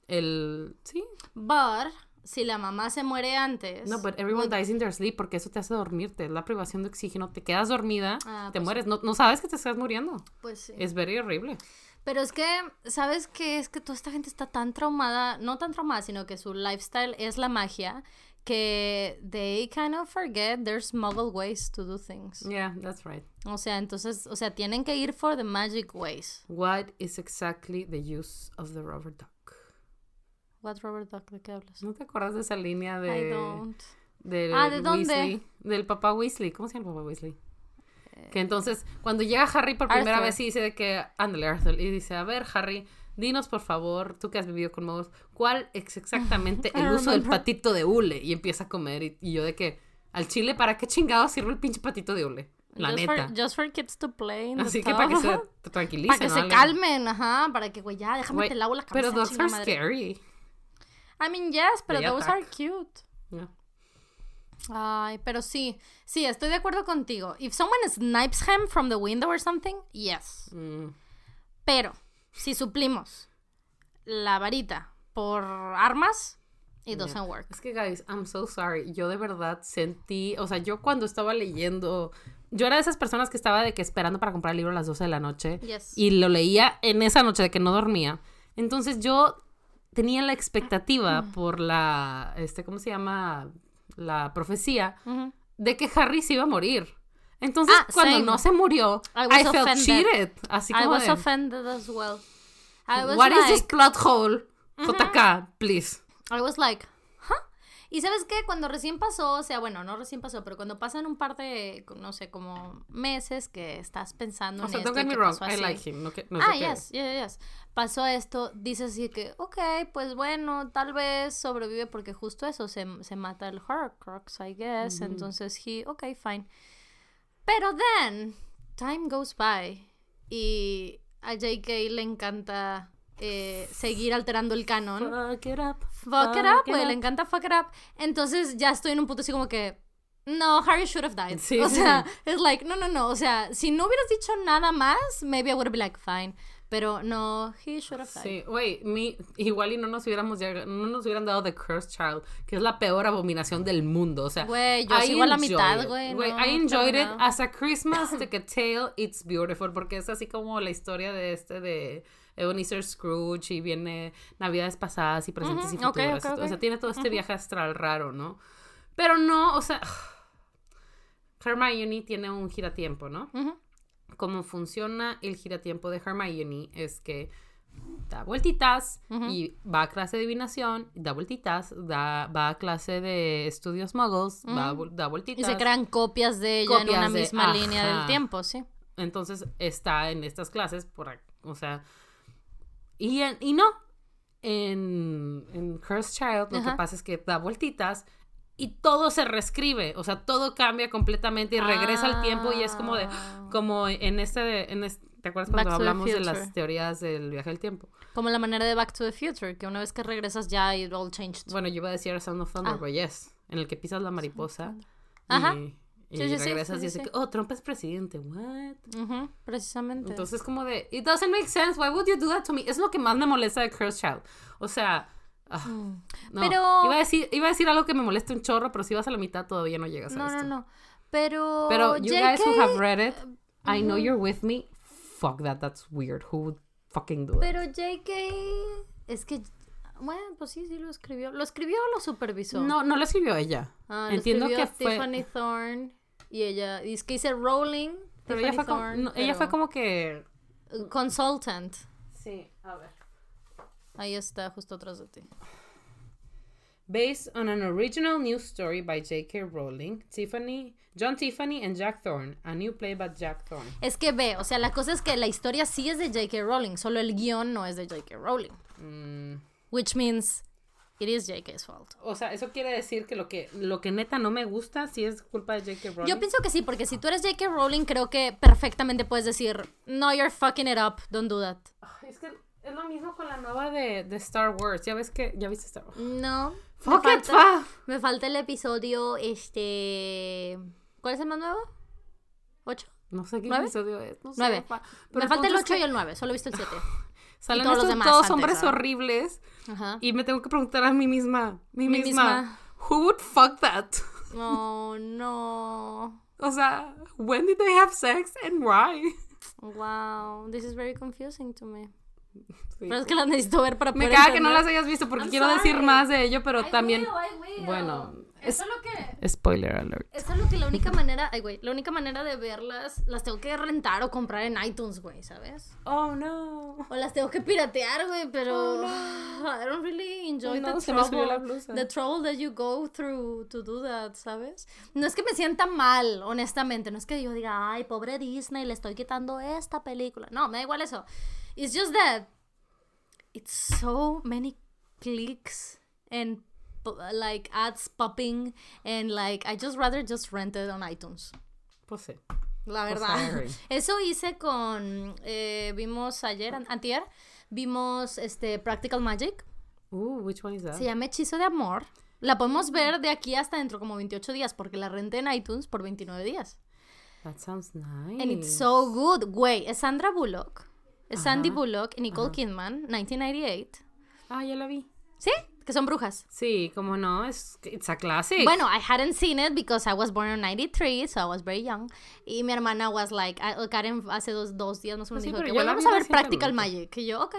El... Sí. But si la mamá se muere antes. No, but everyone dies in their sleep porque eso te hace dormirte. La privación de oxígeno. Te quedas dormida, Ah, te pues mueres. No, no sabes que te estás muriendo. Pues sí. Es very horrible. Pero es que, ¿sabes qué? Es que toda esta gente está tan traumada, no tan traumada, sino que su lifestyle es la magia, que they kind of forget there's muggle ways to do things. Yeah, that's right. O sea, entonces, o sea, tienen que ir for the magic ways. What is exactly the use of the rubber duck? What Robert Duck, ¿de qué hablas? ¿No te acuerdas de esa línea I de... don't. del Ah, ¿de dónde? Weasley? Del papá Weasley. ¿Cómo se llama el papá Weasley? Que entonces, cuando llega Harry por primera Arthur. vez y dice de que, ándale, Arthur, y dice, a ver, Harry, dinos por favor, tú que has vivido con magos, ¿cuál es exactamente I el uso del patito de hule? Y empieza a comer, y, y yo de que, al chile, ¿para qué chingado sirve el pinche patito de hule? La just neta. For, just for kids to play in the Así que para que se tranquilicen. Para que ¿no? se calmen, ajá, para que, güey, ya, déjame Güey, te lavo la cabeza. Pero dogs are scary. I mean, yes, pero those are attack. cute. Yeah. Ay, pero sí, sí, estoy de acuerdo contigo. If someone snipes him from the window or something, yes. Mm. Pero, si suplimos la varita por armas, it doesn't work. Es que, guys, I'm so sorry. Yo de verdad sentí, o sea, yo cuando estaba leyendo, yo era de esas personas que estaba de que esperando para comprar el libro a las 12 de la noche Yes. y lo leía en esa noche de que no dormía. Entonces yo tenía la expectativa por la, este, ¿cómo se llama? La profecía de que Harry se iba a morir. Entonces, Ah, cuando same. no se murió, I I, was felt offended. cheated. Así I como was de, offended as well. I was What is this plot hole? JK, please. I was like? Y sabes qué, cuando recién pasó, o sea, bueno, no recién pasó, pero cuando pasan un par de, no sé, como meses que estás pensando O en sea, esto don't get me wrong, pasó I así. like him. No, que, no ah, sé qué. yes, yes, yes. Pasó esto, dices así que, ok, pues bueno, tal vez sobrevive porque justo eso, se, se mata el Horcrux, I guess. Entonces, he, ok, fine. Pero then, time goes by y a JK le encanta eh, seguir alterando el canon. Fuck it up. Fuck it up, güey, le encanta fuck it up. Entonces ya estoy en un punto así como que, no, Harry should have died. Sí, o sea, es like, no, no, no, o sea, si no hubieras dicho nada más, maybe I would be like, fine. Pero no, he should have died. Sí, güey, igual y no nos hubiéramos llega- no nos hubieran dado The Cursed Child, que es la peor abominación del mundo, o sea, Güey, yo I sigo a la mitad, it. güey, Güey, no, I enjoyed it terminado. as a Christmas like a tale, it's beautiful, porque es así como la historia de este de Ebenezer Scrooge y viene navidades pasadas y presentes y futuras, o sea, tiene todo este viaje astral raro, ¿no? Pero no, o sea, Hermione tiene un giratiempo, ¿no? Cómo funciona el giratiempo de Hermione es que da vueltitas y va a clase de adivinación, da vueltitas, da, va a clase de estudios muggles, va da Y vueltitas. se crean copias de ella en Copias una de- misma línea del tiempo, sí. Entonces está en estas clases, por, o sea, y, en- y no. En, en Cursed Child lo Ajá. que pasa es que da vueltitas y todo se reescribe, o sea, todo cambia completamente y regresa al tiempo y es como de, Ah. como en este, en este ¿te acuerdas Back cuando the hablamos de las teorías del viaje del tiempo? Como la manera de Back to the Future, que una vez que regresas ya it all changed. Bueno, yo iba a decir Sound of Thunder, Ah. pero yes, en el que pisas la mariposa Ajá. y, y Sí, sí, regresas sí, y sí, es de sí. que, oh, Trump es presidente, what? Ujú, precisamente. Entonces como de, it doesn't make sense, why would you do that to me? Es lo que más me molesta de Cursed Child. O sea, Mm. no. Pero- Iba a, decir, iba a decir algo que me molesta un chorro, pero si vas a la mitad todavía no llegas a no, esto. no, no. Pero. Pero you guys who JK have read it, I know you're with me. Fuck that, that's weird. Who would fucking do that? Pero JK. Es que. Bueno, pues sí, sí lo escribió. ¿Lo escribió o lo supervisó? No, no lo escribió ella. Ah, lo Entiendo escribió que fue... Tiffany Thorne. Y ella. Y es que dice Rowling. Pero ella fue, como, ella fue como que... Consultant. Sí, a ver. Ahí está, justo atrás de ti. Based on an original news story by J.K. Rowling, Tiffany, John Tiffany and Jack Thorne, a new play by Jack Thorne. Es que ve, o sea, la cosa es que la historia sí es de J.K. Rowling, solo el guion no es de J.K. Rowling. Mm, Which means it is J.K.'s fault. o sea, eso quiere decir que lo que lo que neta no me gusta sí es culpa de J.K. Rowling. Yo pienso que sí, porque si tú eres J.K. Rowling, creo que perfectamente puedes decir, no, you're fucking it up, don't do that. Es que es lo mismo con la nueva de, de Star Wars. Ya ves que ya viste Star Wars. No. Fuck me, it, falta, fa. me falta el episodio, este... ¿Cuál es el más nuevo? ¿Ocho? No sé qué episodio es. No sé, Nueve. fa. me el falta el punto es 8 y que el 9, solo he visto el 7. Salen todos los estos demás todos antes, hombres horribles Ajá. y me tengo que preguntar a mí misma, mí Mí misma, misma. who would fuck that? Oh, no. O sea, when did they have sex and why? Wow, this is very confusing to me. Sí. Pero es que las necesito ver para Me poder caga que no las hayas visto porque I'm quiero decir más de ello, pero I también will, I will. Bueno, es lo que... spoiler alert. Es lo que la única manera... Ay, güey. La única manera de verlas... Las tengo que rentar o comprar en iTunes, güey, ¿sabes? Oh no. O las tengo que piratear, güey, pero... I don't really enjoy Oh, no, the se me subió trouble. la blusa. The trouble that you go through to do that, ¿sabes? No es que me sienta mal, honestamente. No es que yo diga, ay, pobre Disney, le estoy quitando esta película. No, me da igual eso. It's just that... It's so many clicks and like ads popping and like I just rather just rent it on iTunes. Pues sí. La Pues, verdad. Eso hice con. eh, vimos ayer, an- antier. Vimos este Practical Magic. Uh, which one is that? Se llama Hechizo de Amor. La podemos ver de aquí hasta dentro como 28 días porque la renté en iTunes por 29 días. That sounds nice. And it's so good. Güey, es Sandra Bullock. Es Sandy Bullock y Nicole Kidman, 1998. Ah, ya la vi. ¿Sí? Que son brujas. Sí, como no, es it's a classic. Bueno, I hadn't seen it because I was born in 93, so I was very young. Y mi hermana was like, ah, Karen hace dos, dos días más o menos Pues sí, dijo que bueno, vamos a ver Practical. Magic. Y yo, ok.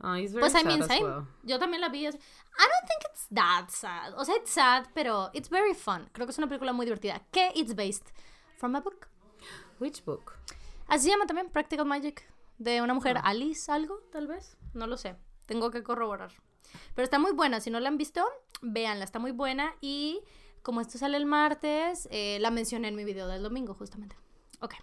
Ah, it's very Pues I sad mean, as same. well. Yo también la vi. I don't think it's that sad. O sea, it's sad, pero it's very fun. Creo que es una película muy divertida. Que it's based from a book. Which book? Así se llama también, Practical Magic. De una mujer, Alice, algo, tal vez. No lo sé. Tengo que corroborar. Pero está muy buena. Si no la han visto, véanla. Está muy buena. Y como esto sale el martes, eh, la mencioné en mi video del domingo, justamente. Ok.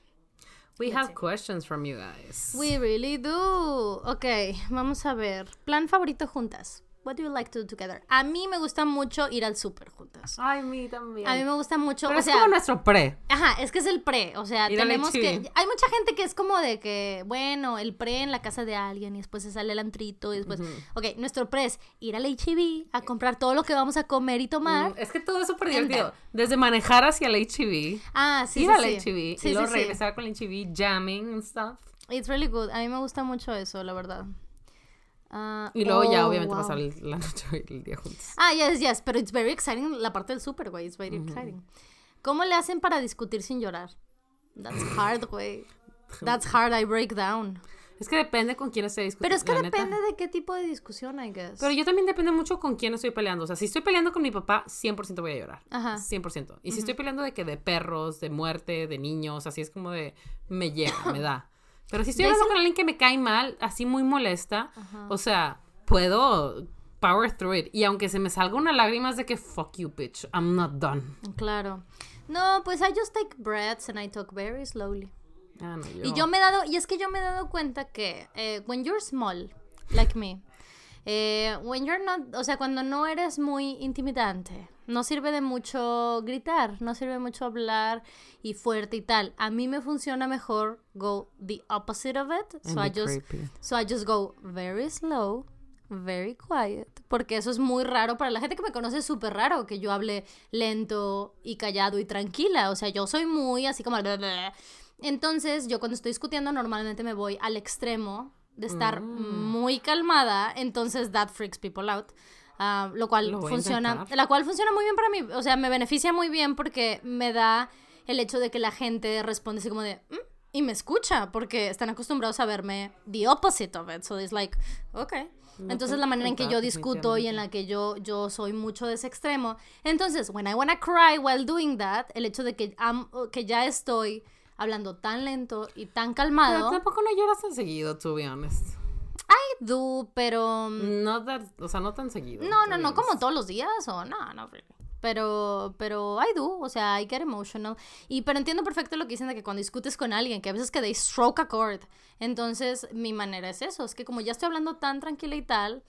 We Let's have see. questions from you guys. We really do. Ok, vamos a ver. Plan favorito juntas. What do you like to do together? A mí me gusta mucho ir al súper juntas. Ay, mí también. A mí me gusta mucho, Pero o es sea, como nuestro pre. ajá, es que es el pre, o sea, Ir tenemos que hay mucha gente que es como de que, bueno, el pre en la casa de alguien y después se sale el antrito y después, ok, nuestro pre es ir al H-E-B a comprar todo lo que vamos a comer y tomar. Mm, Es que todo es súper divertido. Desde manejar hacia el HEB, Ah, sí, ir sí, al sí. Y luego sí, regresar con el HEB, jamming and stuff. It's really good. A mí me gusta mucho eso, la verdad. Ah, Y luego ya oh, obviamente wow. pasar la noche y el día juntos. Ah, yes, yes, pero it's very exciting la parte del super, güey, it's very exciting. ¿Cómo le hacen para discutir sin llorar? That's hard, güey. That's hard, I break down. Es que depende con quién esté discutiendo. Pero es que la neta. depende de qué tipo de discusión, I guess. Pero yo también depende mucho con quién estoy peleando. O sea, si estoy peleando con mi papá, 100% voy a llorar. Ajá. 100%. Y si estoy peleando de que de perros, de muerte, de niños, así es como de me llega, me da. Pero si estoy hablando con alguien que me cae mal, así muy molesta, Ajá. o sea, puedo power through it. Y aunque se me salga una lágrima es de que fuck you, bitch, I'm not done. Claro. No, pues I just take breaths and I talk very slowly. Ah, no, Y yo me he dado, y es que yo me he dado cuenta que eh, when you're small, like me, eh, when you're not, o sea, cuando no eres muy intimidante, no sirve de mucho gritar, no sirve mucho hablar y fuerte y tal. A mí me funciona mejor go the opposite of it. And So I just, creepy. so I just go very slow, very quiet. Porque eso es muy raro para la gente que me conoce, es súper raro que yo hable lento y callado y tranquila. O sea, yo soy muy así como... Entonces, yo cuando estoy discutiendo normalmente me voy al extremo de estar Mm. muy calmada. Entonces, that freaks people out. Ah, lo cual Lo funciona, la cual funciona muy bien para mí. O sea, me beneficia muy bien porque me da el hecho de que la gente responde así como de "Mm", y me escucha porque están acostumbrados a verme the opposite of it. So it's like, okay. Entonces la manera en que yo discuto y en la que yo, yo soy mucho de ese extremo. Entonces, when I wanna cry while doing that, el hecho de que, que ya estoy hablando tan lento y tan Pero calmado, tampoco no lloras tan seguido, to be honest. I do, pero... No that, o sea, no tan seguido. No, no, no, como todos los días o no, no really. Pero, pero I do, o sea, I get emotional. Y pero entiendo perfecto lo que dicen de que cuando discutes con alguien, que a veces que they stroke a chord. Entonces, mi manera es eso, es que como ya estoy hablando tan tranquila y tal,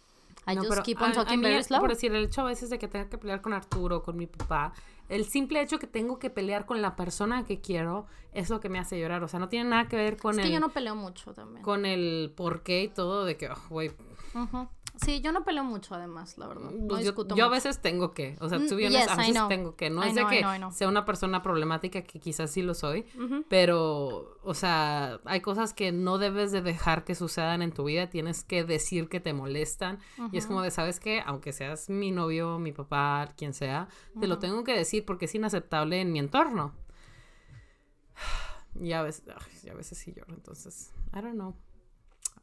I No, just pero keep on a- a talking mí, very slow. Por decir, el hecho a veces de que tenga que pelear con Arturo, con mi papá, el simple hecho que tengo que pelear con la persona que quiero es lo que me hace llorar. O sea, no tiene nada que ver con Es el... que yo no peleo mucho también. Con el por qué y todo de que, oh, güey. Sí, yo no peleo mucho además, la verdad. No pues yo, discuto yo a veces tengo que, o sea, Mm, tú vienes, yes, a veces tengo que, no I es de know, que know, I know. sea una persona problemática, que quizás sí lo soy, pero, o sea, hay cosas que no debes de dejar que sucedan en tu vida, tienes que decir que te molestan, y es como de, ¿sabes qué? Aunque seas mi novio, mi papá, quien sea, te lo tengo que decir porque es inaceptable en mi entorno. Y a veces, ay, y a veces sí lloro, entonces, I don't know.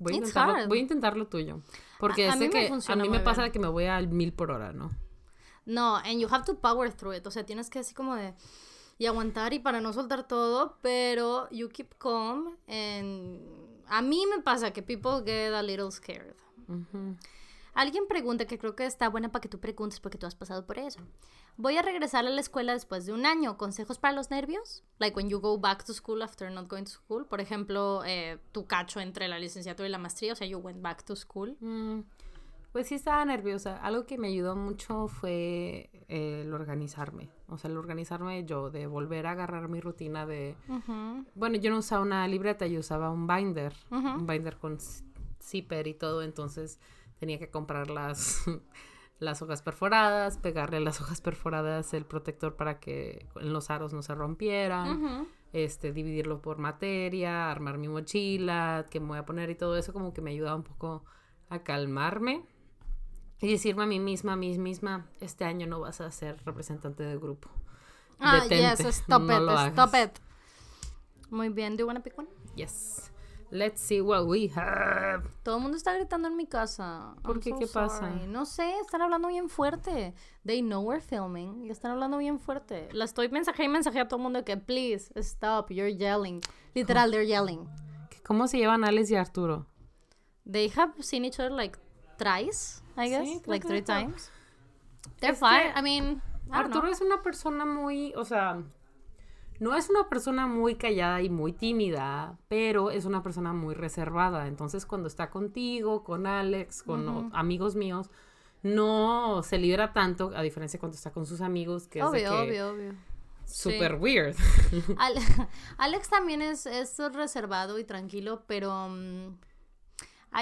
Voy a, It's intentarlo, hard. voy a intentar lo tuyo. Porque A- a sé mí me que a funciona mí me muy pasa que me voy al mil por hora, ¿no? No, and you have to power through it. O sea, tienes que así como de. Y aguantar y para no soltar todo, pero you keep calm. And a mí me pasa que people get a little scared. Alguien pregunta, que creo que está buena para que tú preguntes porque tú has pasado por eso. Voy a regresar a la escuela después de un año. ¿Consejos para los nervios? Like when you go back to school after not going to school. Por ejemplo, eh, tu cacho entre la licenciatura y la maestría. O sea, you went back to school. Mm, Pues sí estaba nerviosa. Algo que me ayudó mucho fue eh, el organizarme. O sea, el organizarme yo, de volver a agarrar mi rutina de... Bueno, yo no usaba una libreta, yo usaba un binder. Un binder con zipper y todo. Entonces tenía que comprar las, las hojas perforadas, pegarle a las hojas perforadas el protector para que los aros no se rompieran. Este, dividirlo por materia, armar mi mochila, qué me voy a poner y todo eso como que me ayuda un poco a calmarme y decirme a mí misma, a mí misma, este año no vas a ser representante del grupo. Ah, Detente, yes, stop no it, stop hagas. it. Muy bien, do you wanna pick one? Yes. Let's see what we have. Todo el mundo está gritando en mi casa. ¿Por I'm qué? so ¿Qué pasa? sorry. No sé, están hablando bien fuerte. They know we're filming y están hablando bien fuerte. La estoy mensaje y mensaje a todo el mundo que please stop, you're yelling. Literal, they're yelling. ¿Cómo se llevan Alex y Arturo? They have seen each other like thrice, I guess, Sí, like three times. They're Es fine. I mean, I Arturo know. es una persona muy, o sea, no es una persona muy callada y muy tímida, pero es una persona muy reservada. Entonces, cuando está contigo, con Alex, con amigos míos, no se libera tanto, a diferencia de cuando está con sus amigos, que es de Obvio, que obvio, obvio. super weird. Al- Alex también es, es reservado y tranquilo, pero mm,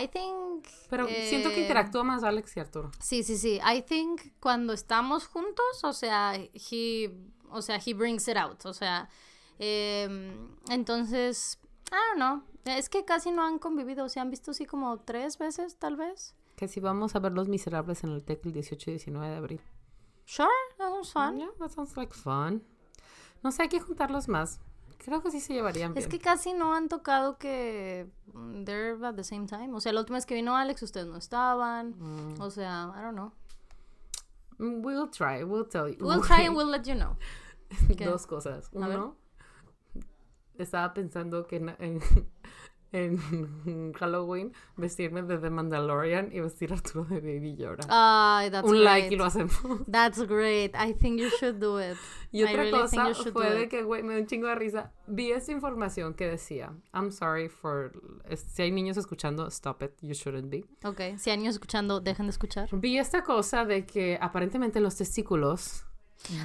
I think. Pero siento que eh, interactúa más Alex y Arturo. Sí, sí, sí. I think cuando estamos juntos, o sea, he, o sea, he brings it out. O sea, em, entonces, I don't know. Es que casi no han convivido. Se han visto así como tres veces, tal vez. Que si vamos a ver Los Miserables en el TEC el 18 y 19 de abril. Sure, that was fun. Yeah, that sounds like fun. No sé, hay que juntarlos más. Creo que sí se llevarían bien. Es que casi no han tocado que mm, they're at the same time. O sea, la última vez que vino Alex, ustedes no estaban. Mm. O sea, I don't know. We'll try, we'll tell you. We'll try and we'll let you know. Dos cosas. Uno, estaba pensando que en, en- en Halloween vestirme de The Mandalorian y vestir a Arturo de Baby Yoda. Ay, that's Un great. like y lo hacemos. That's great. I think you should do it. Y otra really cosa fue de que, güey, me dio un chingo de risa. Vi esta información que decía, I'm sorry for... Si hay niños escuchando, stop it, you shouldn't be. Ok, si hay niños escuchando, dejen de escuchar. Vi esta cosa de que aparentemente los testículos...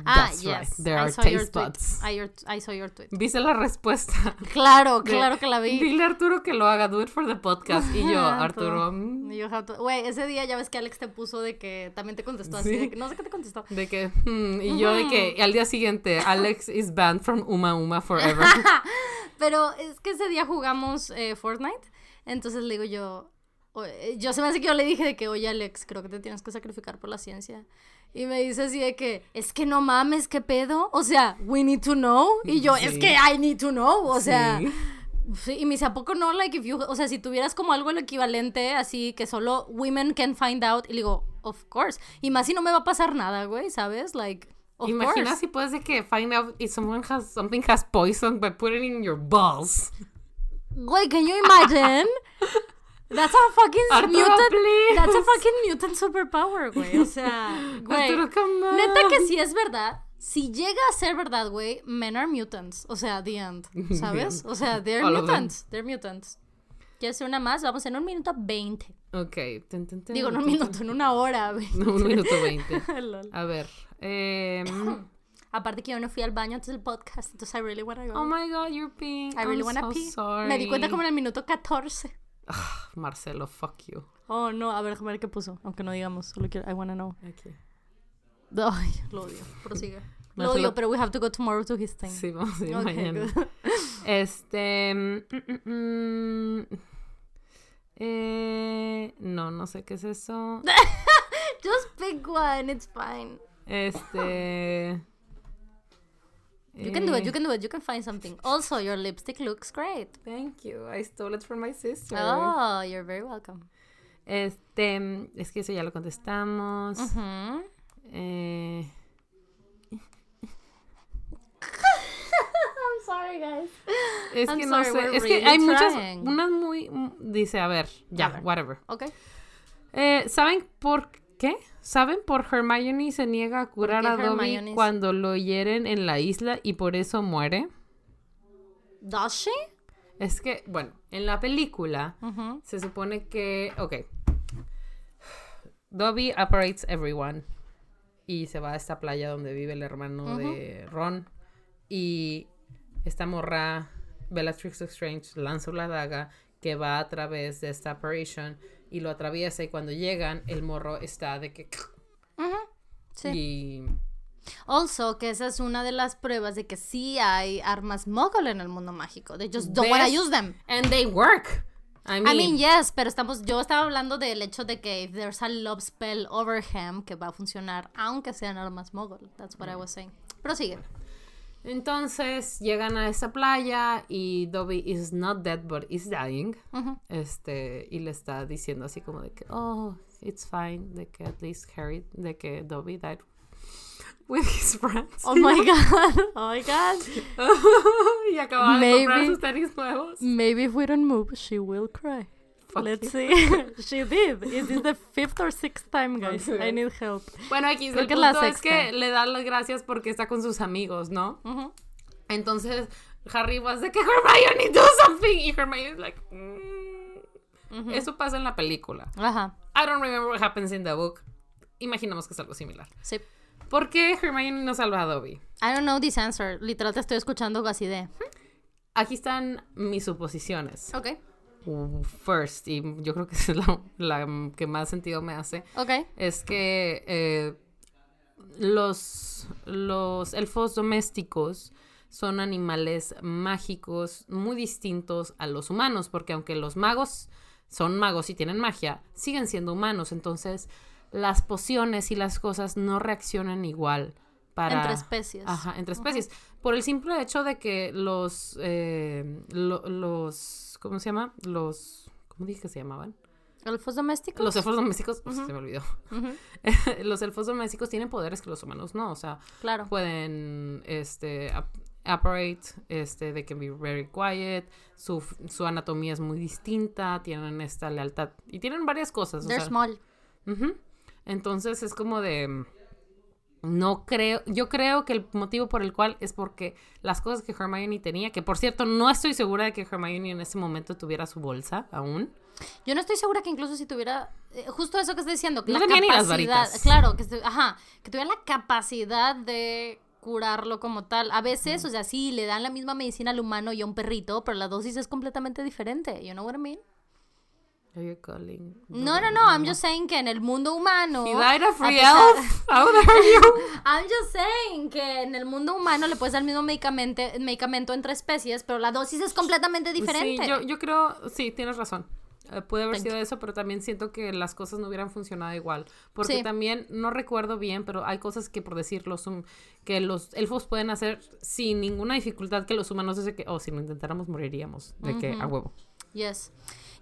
Ah, that's yes. right, there I are saw your taste tweet. buds. I, your- I saw your tweet. Viste la respuesta. Claro, de, claro que la vi. Dile a Arturo que lo haga, do it for the podcast. Y yo, Arturo, mm, Güey, ese día ya ves que Alex te puso de que también te contestó así. Sí. de que- no sé qué te contestó. de que... mm, y yo de que al día siguiente, Alex is banned from Uma Uma forever. Pero es que ese día jugamos eh, Fortnite. Entonces le digo yo. Yo se me hace que yo le dije de que, oye Alex, creo que te tienes que sacrificar por la ciencia. Y me dice así de que, es que no mames, ¿qué pedo? O sea, we need to know. Y yo, es Sí. que I need to know. O sea, Sí. sí, y me dice, ¿a poco no? Like, if you, o sea, si tuvieras como algo el equivalente, así que solo women can find out. Y le digo, of course. Y más si no me va a pasar nada, güey, ¿sabes? Like, of Imagina course. si puedes de que find out if someone has something has poison by putting it in your balls. Güey, can you imagine? That's a fucking Arturo, mutant. please. That's a fucking mutant superpower, güey. O sea, güey. Arturo. Neta que si es verdad. Si llega a ser verdad, güey, men are mutants. O sea, the end. ¿Sabes? O sea, they're All mutants. They're mutants. ¿Quieres hacer una más? Vamos en un minuto veinte. Ok. Tun, tun, tun, Digo, en un minuto, en una hora, güey. tun. No, un minuto veinte. A ver. em, Aparte que yo no fui al baño antes del podcast, entonces I really wanna go. oh my god, you're peeing. I really I'm wanna so pee. sorry. Me di cuenta como en el minuto 14. Ah, Marcelo, fuck you. Oh, no, a ver, qué puso. Aunque no digamos, solo quiero, I wanna know. Ay, lo odio. Prosigue. Lo Marcelo- odio, pero we have to go tomorrow to his thing. Sí, vamos a ir Okay, mañana. good. Este. mm, mm, mm, eh, no, no sé qué es eso. Just pick one, it's fine. Este. You can do it, eh, you can do it, you can find something. Also, your lipstick looks great. Thank you. I stole it from my sister. Oh, you're very welcome. Este. Es que eso ya lo contestamos. Ujú. Eh, I'm sorry, guys. es I'm que no sorry, sé. we're Es que really hay muchas. trying. Unas muy. Dice, a ver, ya, A ver. whatever. Ok. Eh, ¿Saben por qué? ¿Saben por Hermione se niega a curar a Dobby Hermione cuando lo hieren en la isla y por eso muere? Does she? Es que, bueno, en la película se supone que, ok, Dobby operates everyone y se va a esta playa donde vive el hermano de Ron y esta morra, Bellatrix Strange, lanza una daga que va a través de esta operation y lo atraviesa y cuando llegan el morro está de que... Sí. Y Also, que esa es una de las pruebas de que sí hay armas mogul en el mundo mágico. They just don't want use them. And they work. I mean, I mean, yes, pero estamos, yo estaba hablando del hecho de que if there's a love spell over him que va a funcionar aunque sean armas mogul. That's what I was saying. Prosigue. Entonces llegan a esa playa y Dobby is not dead but is dying. Este, y le está diciendo así como de que, oh, it's fine, de que at least Harry, de que Dobby died with his friends. Oh my god. Oh my god. y acababa de comprar Maybe- sus tenis nuevos. Maybe if we don't move, she will cry. Fuck Let's you. see. she did. Is this the fifth or sixth time, guys? I need help. Bueno, aquí Creo el que es la punto es que le da las gracias porque está con sus amigos, ¿no? Ujú. Entonces Harry was de que Hermione do something y Hermione is like, mm. eso pasa en la película. Ajá. I don't remember what happens in the book. Imaginamos que es algo similar. Sí. ¿Por qué Hermione no salva a Dobby? I don't know this answer. Literal te estoy escuchando así de. Aquí están mis suposiciones. Ok. First, y yo creo que es la, la que más sentido me hace, Ok. es que eh, los, los elfos domésticos son animales mágicos muy distintos a los humanos, porque aunque los magos son magos y tienen magia, siguen siendo humanos, entonces las pociones y las cosas no reaccionan igual para... Entre especies. Ajá, entre especies. Por el simple hecho de que los, eh, lo- los, ¿cómo se llama? Los, ¿cómo dije que se llamaban? ¿Elfos domésticos? Los elfos domésticos, se me olvidó. Los elfos domésticos tienen poderes que los humanos no, o sea, Claro. pueden, este, apparate, este, they can be very quiet, su, su anatomía es muy distinta, tienen esta lealtad y tienen varias cosas. o They're sea, small. Entonces es como de... No creo, yo creo que el motivo por el cual es porque las cosas que Hermione tenía, que por cierto no estoy segura de que Hermione en ese momento tuviera su bolsa aún. Yo no estoy segura que incluso si tuviera eh, justo eso que estoy diciendo, que No la las capacidad, claro, que ajá, que tuviera la capacidad de curarlo como tal. A veces, o sea, sí, le dan la misma medicina al humano y a un perrito, pero la dosis es completamente diferente. You know what I mean? Are you calling? No, no, no, I'm just saying que en el mundo humano. He died a free elf. How dare you? I'm just saying que en el mundo humano le puedes dar el mismo medicamento, medicamento entre especies, pero la dosis es completamente diferente. Sí, yo, yo creo, sí, tienes razón. Eh, puede haber Thank sido eso, pero también siento que las cosas no hubieran funcionado igual. Porque Sí. también, no recuerdo bien, pero hay cosas que por decirlo, son, que los elfos pueden hacer sin ninguna dificultad que los humanos desde que, oh, si lo intentáramos moriríamos. De que a huevo. Yes.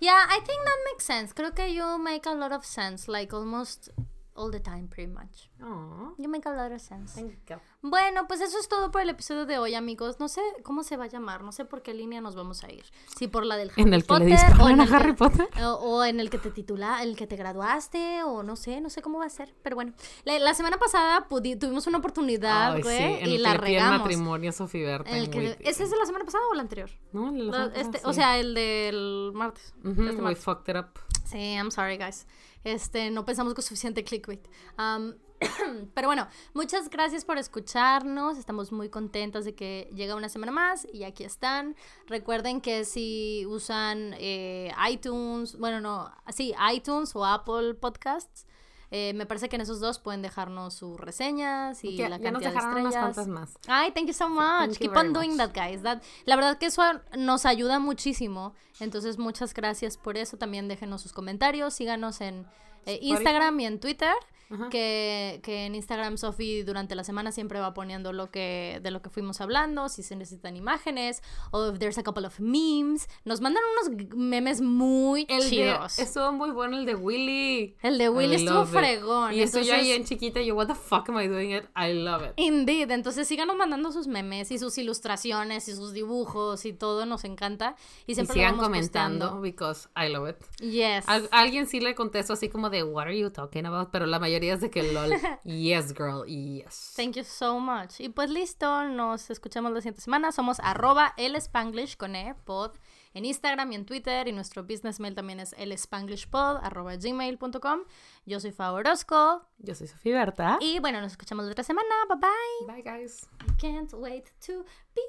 Yeah, I think that makes sense. Creo que you make a lot of sense, like almost all the time, pretty much. Aw, You make a lot of sense. thank you. Bueno, pues eso es todo por el episodio de hoy, amigos. No sé cómo se va a llamar, no sé por qué línea nos vamos a ir. Si por la del Harry En el que le Potter, disparan a el que- Harry Potter. O, o en el que te titula, el que te graduaste, o no sé, no sé cómo va a ser. Pero bueno, la, la semana pasada pudi- tuvimos una oportunidad, sí, güey, en y el la que piden regamos. matrimonio a Sofía Berta. El. ¿Ese es de la semana pasada o el anterior? No, el de la La- semana este, pasada, O sí. sea, el del martes. Ujú, este we martes. fucked it up. Sí, I'm sorry, guys. Este, no pensamos con suficiente clickbait. Um, pero bueno, muchas gracias por escucharnos. Estamos muy contentas de que llega una semana más y aquí están. Recuerden que si usan eh, iTunes, bueno, no, sí, iTunes o Apple Podcasts, eh, me parece que en esos dos pueden dejarnos sus reseñas y Ya- la ya nos cantidad de unas estrellas. más. Ay, thank you so much. thank Keep on doing much. that, guys. That- la verdad que eso nos ayuda muchísimo. Entonces, muchas gracias por eso. También déjenos sus comentarios. Síganos en eh, Instagram y en Twitter. Ajá. Que, que en Instagram Sofi durante la semana siempre va poniendo lo que de lo que fuimos hablando, si se necesitan imágenes o if there's a couple of memes. Nos mandan unos memes muy El de, chidos. estuvo muy bueno el de Willy. El de Willy I estuvo fregón. Y estoy yo ahí en chiquita y yo, what the fuck am I doing it? I love it. Indeed, entonces síganos mandando sus memes y sus ilustraciones y sus dibujos y todo, nos encanta. Y Y siempre sigan lo vamos comentando, posteando. because I love it. Yes. Al- alguien sí le contesto así como de, what are you talking about? Pero la mayoría de que lol. yes, girl, yes. Thank you so much. Y pues listo, nos escuchamos la siguiente semana. Somos arroba el Spanglish con E, pod, en Instagram y en Twitter. Y nuestro business mail también es el Spanglishpod, arroba gmail.com. Yo soy Fa Orozco. Yo soy Sofía Berta. Y bueno, nos escuchamos la otra semana. Bye bye. Bye, guys. I can't wait to be.